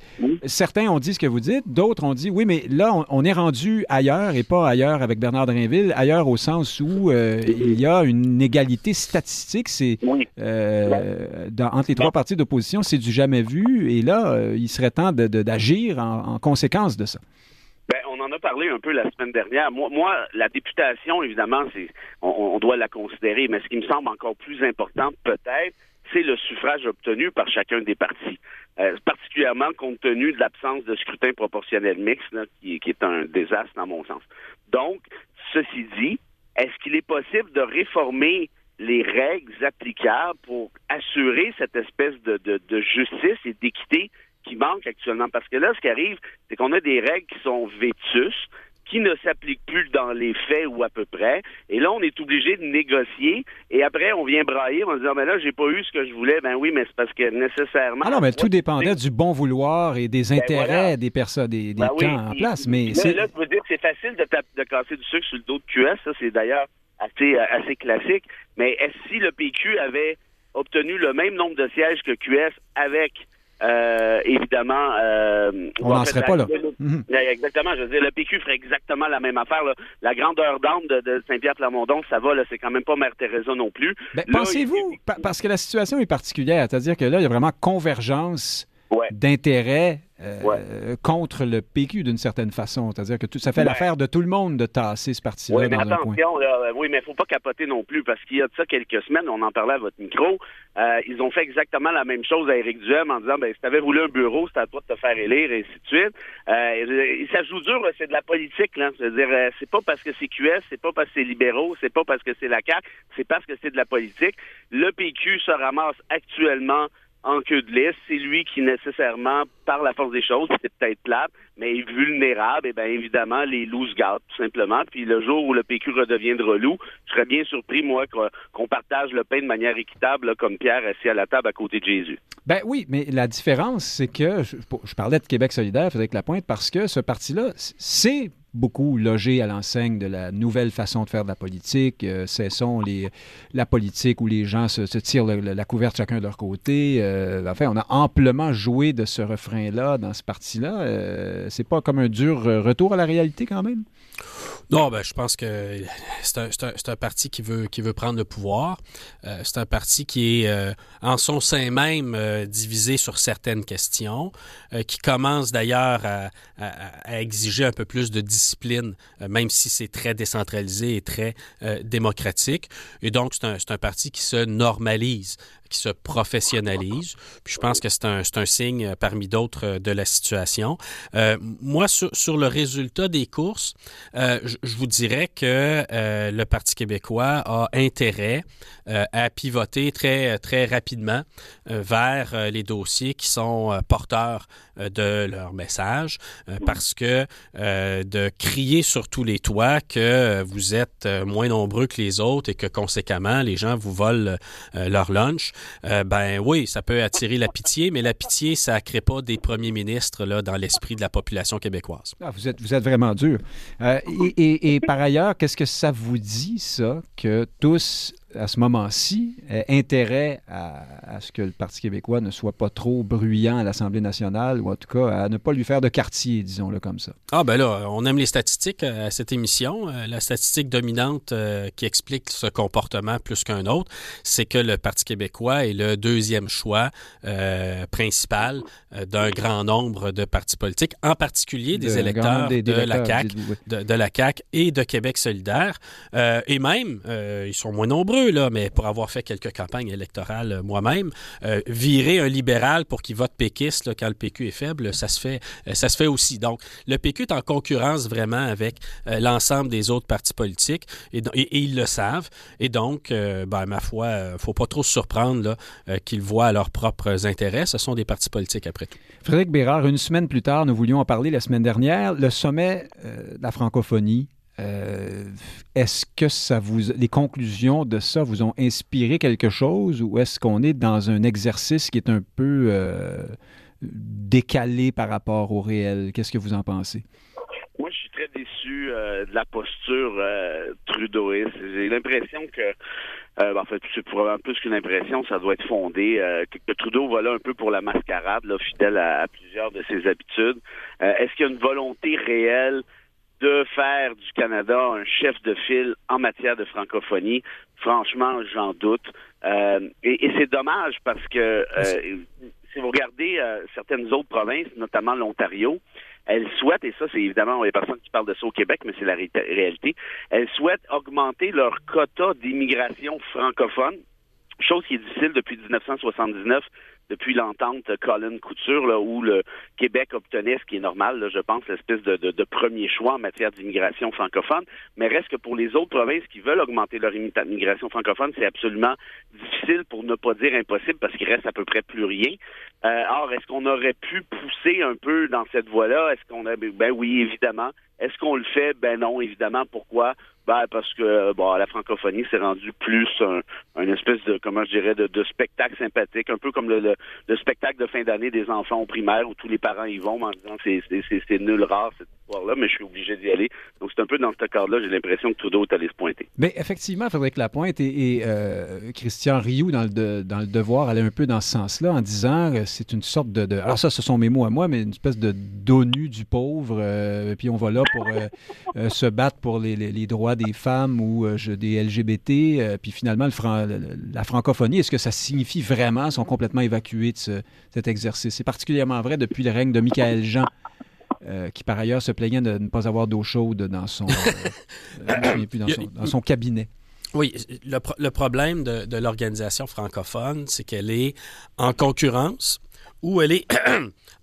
Certains ont dit ce que vous dites, d'autres ont dit oui, mais là, on, est rendu ailleurs et pas ailleurs avec Bernard Drinville, ailleurs au sens où euh, il y a une égalité statistique, c'est entre les trois partis d'opposition, c'est du jamais vu, et là, il serait temps d'agir en conséquence de ça. Ben, on en a parlé un peu la semaine dernière. Moi, la députation, évidemment, c'est on, doit la considérer, mais ce qui me semble encore plus important, peut-être, c'est le suffrage obtenu par chacun des partis. Euh, particulièrement compte tenu de l'absence de scrutin proportionnel mixte, qui, est un désastre dans mon sens. Donc, ceci dit, est-ce qu'il est possible de réformer les règles applicables pour assurer cette espèce de justice et d'équité qui manque actuellement. Parce que là, ce qui arrive, c'est qu'on a des règles qui sont vétus, qui ne s'appliquent plus dans les faits ou à peu près. Et là, on est obligé de négocier. Et après, on vient brailler, se dit, ah, ben là, j'ai pas eu ce que je voulais. Ben oui, mais c'est parce que nécessairement. Ah non, mais tout dépendait du bon vouloir et des ben intérêts des personnes, des, des ben camps en place. Mais là, là, tu veux dire que c'est facile de, de casser du sucre sur le dos de QS. Ça, c'est d'ailleurs assez, euh, assez classique. Mais est-ce si le PQ avait obtenu le même nombre de sièges que QS avec euh, évidemment, euh, on n'en serait pas là. Mhm. Exactement. Je veux dire, le PQ ferait exactement la même affaire. La grandeur d'âme de, Saint-Pierre-Plamondon, ça va. Là, c'est quand même pas Mère Teresa non plus. Ben, pensez-vous, parce que la situation est particulière, c'est-à-dire que là, il y a vraiment convergence d'intérêt euh, contre le PQ d'une certaine façon. C'est-à-dire que tout, ça fait l'affaire de tout le monde de tasser ce parti-là mais attention, oui, mais il ne faut pas capoter non plus parce qu'il y a de ça quelques semaines, on en parlait à votre micro, euh, ils ont fait exactement la même chose à Éric Duhem en disant ben, si tu avais voulu un bureau, c'était à toi de te faire élire et ainsi de suite. Euh, ça joue dur, c'est de la politique. Là. C'est-à-dire, euh, c'est pas parce que c'est QS, c'est pas parce que c'est libéraux, c'est pas parce que c'est la CAQ, c'est parce que c'est de la politique. Le PQ se ramasse actuellement en queue de liste. C'est lui qui, nécessairement, par la force des choses, c'est peut-être plate, mais est vulnérable, et bien évidemment, les loups se gardent, tout simplement. Puis le jour où le PQ redeviendra loup, je serais bien surpris, moi, qu'on partage le pain de manière équitable, comme Pierre assis à la table à côté de Jésus. Ben oui, mais la différence, c'est que je, parlais de Québec solidaire, Frédéric Lapointe, parce que ce parti-là, c'est beaucoup logé à l'enseigne de la nouvelle façon de faire de la politique. Euh, cessons les, la politique où les gens se, tirent la couverte chacun de leur côté. Euh, enfin, on a amplement joué de ce refrain-là dans ce parti-là. Euh, c'est pas comme un dur retour à la réalité quand même? Non, ben, je pense que c'est un, un, un, parti qui veut, qui veut prendre le pouvoir. Euh, c'est un parti qui est euh, en son sein même euh, divisé sur certaines questions, qui commence d'ailleurs à, à, exiger un peu plus de discipline, même si c'est très décentralisé et très démocratique. Et donc, c'est un, un parti qui se normalise qui se professionnalise. Puis je pense que c'est un, un signe parmi d'autres de la situation. Euh, moi, sur, sur, le résultat des courses, euh, je vous dirais que euh, le Parti québécois a intérêt euh, à pivoter très, très rapidement vers les dossiers qui sont porteurs de leur message parce que de crier sur tous les toits que vous êtes moins nombreux que les autres et que conséquemment les gens vous volent leur lunch, euh, ben oui, ça peut attirer la pitié, mais la pitié, ça ne crée pas des premiers ministres là, dans l'esprit de la population québécoise. Ah, vous, êtes, vous êtes vraiment dur. Euh, et, et, par ailleurs, qu'est-ce que ça vous dit, ça, que tous à ce moment-ci, euh, intérêt à, ce que le Parti québécois ne soit pas trop bruyant à l'Assemblée nationale, ou en tout cas à ne pas lui faire de quartier, disons-le comme ça. Ah ben là, on aime les statistiques euh, à cette émission. Euh, la statistique dominante qui explique ce comportement plus qu'un autre, c'est que le Parti québécois est le deuxième choix principal d'un grand nombre de partis politiques, en particulier des électeurs, de, la CAQ, de, de, la CAQ et de Québec solidaire. et même, ils sont moins nombreux là, mais pour avoir fait quelques campagnes électorales euh, moi-même, euh, virer un libéral pour qu'il vote péquiste quand le PQ est faible, ça se fait, euh, ça se fait aussi. Donc, le PQ est en concurrence vraiment avec l'ensemble des autres partis politiques et, ils le savent. Et donc, ben, ma foi, faut pas trop se surprendre qu'ils voient leurs propres intérêts. Ce sont des partis politiques après tout. Frédéric Bérard, une semaine plus tard, nous voulions en parler la semaine dernière, le sommet de la francophonie euh, est-ce que ça vous, les conclusions de ça vous ont inspiré quelque chose ou est-ce qu'on est dans un exercice qui est un peu euh, décalé par rapport au réel? Qu'est-ce que vous en pensez? Moi, je suis très déçu euh, de la posture trudeauiste. J'ai l'impression que, ben, en fait, c'est probablement plus qu'une impression, ça doit être fondé, que, Trudeau va là un peu pour la mascarade, fidèle à plusieurs de ses habitudes. Est-ce qu'il y a une volonté réelle de faire du Canada un chef de file en matière de francophonie, franchement, j'en doute. Euh, et, c'est dommage parce que euh, si vous regardez euh, certaines autres provinces, notamment l'Ontario, elles souhaitent, et ça c'est évidemment les personnes qui parlent de ça au Québec, mais c'est la réalité, elles souhaitent augmenter leur quota d'immigration francophone, chose qui est difficile depuis 1979 depuis l'entente Colin Couture, là, où le Québec obtenait, ce qui est normal, là, je pense, l'espèce de, de, premier choix en matière d'immigration francophone. Mais reste que pour les autres provinces qui veulent augmenter leur immigration francophone, c'est absolument difficile, pour ne pas dire impossible, parce qu'il reste à peu près plus rien. Euh, or, est-ce qu'on aurait pu pousser un peu dans cette voie-là? Est-ce qu'on a... Ben oui, évidemment. Est-ce qu'on le fait? Ben non, évidemment. Pourquoi? Parce que bon, la francophonie s'est rendu plus un, espèce de, comment je dirais, de, spectacle sympathique, un peu comme le, le, spectacle de fin d'année des enfants au primaire où tous les parents y vont en disant c'est, c'est, nul rare histoire-là, mais je suis obligé d'y aller. Donc c'est un peu dans ce cadre-là, j'ai l'impression que Trudeau est allé se pointer. Mais effectivement, Frédéric Lapointe et, euh, Christian Rioux dans le, dans le devoir allaient un peu dans ce sens-là en disant que c'est une sorte de, Alors ça, ce sont mes mots à moi, mais une espèce de d'ONU du pauvre, euh, puis on va là pour euh, se battre pour les, droits des femmes ou euh, des LGBT, euh, puis finalement, la francophonie, est-ce que ça signifie vraiment, sont complètement évacués de cet exercice? C'est particulièrement vrai depuis le règne de Michael Jean. Euh, qui par ailleurs se plaignait de ne pas avoir d'eau chaude dans son, dans, son cabinet. Oui, le, problème de, de l'organisation francophone, c'est qu'elle est en concurrence ou elle est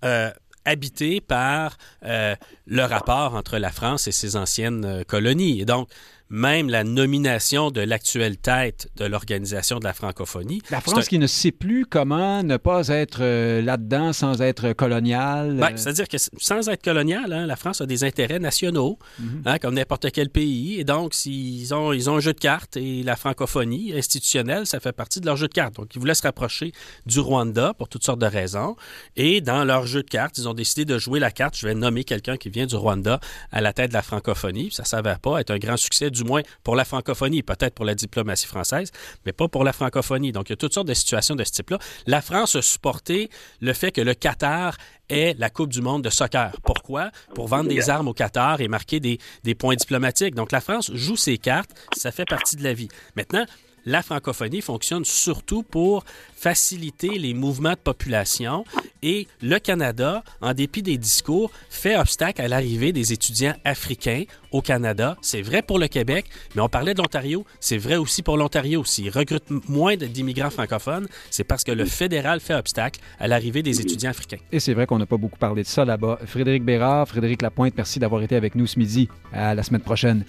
habité par euh, le rapport entre la France et ses anciennes euh, colonies. Et donc, même la nomination de l'actuelle tête de l'Organisation de la francophonie. La France qui ne sait plus comment ne pas être euh, là-dedans sans être coloniale. Ben, c'est-à-dire que sans être coloniale, hein, la France a des intérêts nationaux, mhm. hein, comme n'importe quel pays. Et donc, s'ils ont, ils ont un jeu de cartes et la francophonie institutionnelle, ça fait partie de leur jeu de cartes. Donc, ils voulaient se rapprocher du Rwanda pour toutes sortes de raisons. Et dans leur jeu de cartes, ils ont décidé de jouer la carte. Je vais nommer quelqu'un qui vient du Rwanda à la tête de la francophonie. Ça ne s'avère pas être un grand succès du moins pour la francophonie, peut-être pour la diplomatie française, mais pas pour la francophonie. Donc, il y a toutes sortes de situations de ce type-là. La France a supporté le fait que le Qatar ait la Coupe du monde de soccer. Pourquoi? Pour vendre des armes au Qatar et marquer des, des points diplomatiques. Donc, la France joue ses cartes, ça fait partie de la vie. Maintenant, la francophonie fonctionne surtout pour faciliter les mouvements de population et le Canada, en dépit des discours, fait obstacle à l'arrivée des étudiants africains au Canada. C'est vrai pour le Québec, mais on parlait de l'Ontario, c'est vrai aussi pour l'Ontario. S'ils recrutent moins d'immigrants francophones, c'est parce que le fédéral fait obstacle à l'arrivée des étudiants africains. Et c'est vrai qu'on n'a pas beaucoup parlé de ça là-bas. Frédéric Bérard, Frédéric Lapointe, merci d'avoir été avec nous ce midi. À la semaine prochaine.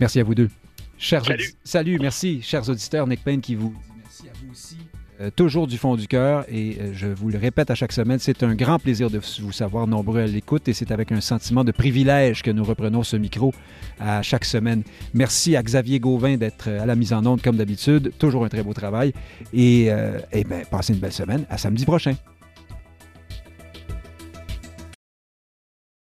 Merci à vous deux. Chers salut. salut, merci, chers auditeurs. Nick Payne qui vous dit merci à vous aussi. Euh, toujours du fond du cœur et euh, je vous le répète à chaque semaine, c'est un grand plaisir de vous savoir nombreux à l'écoute et c'est avec un sentiment de privilège que nous reprenons ce micro à chaque semaine. Merci à Xavier Gauvin d'être à la mise en onde comme d'habitude. Toujours un très beau travail et, et ben, passez une belle semaine. À samedi prochain.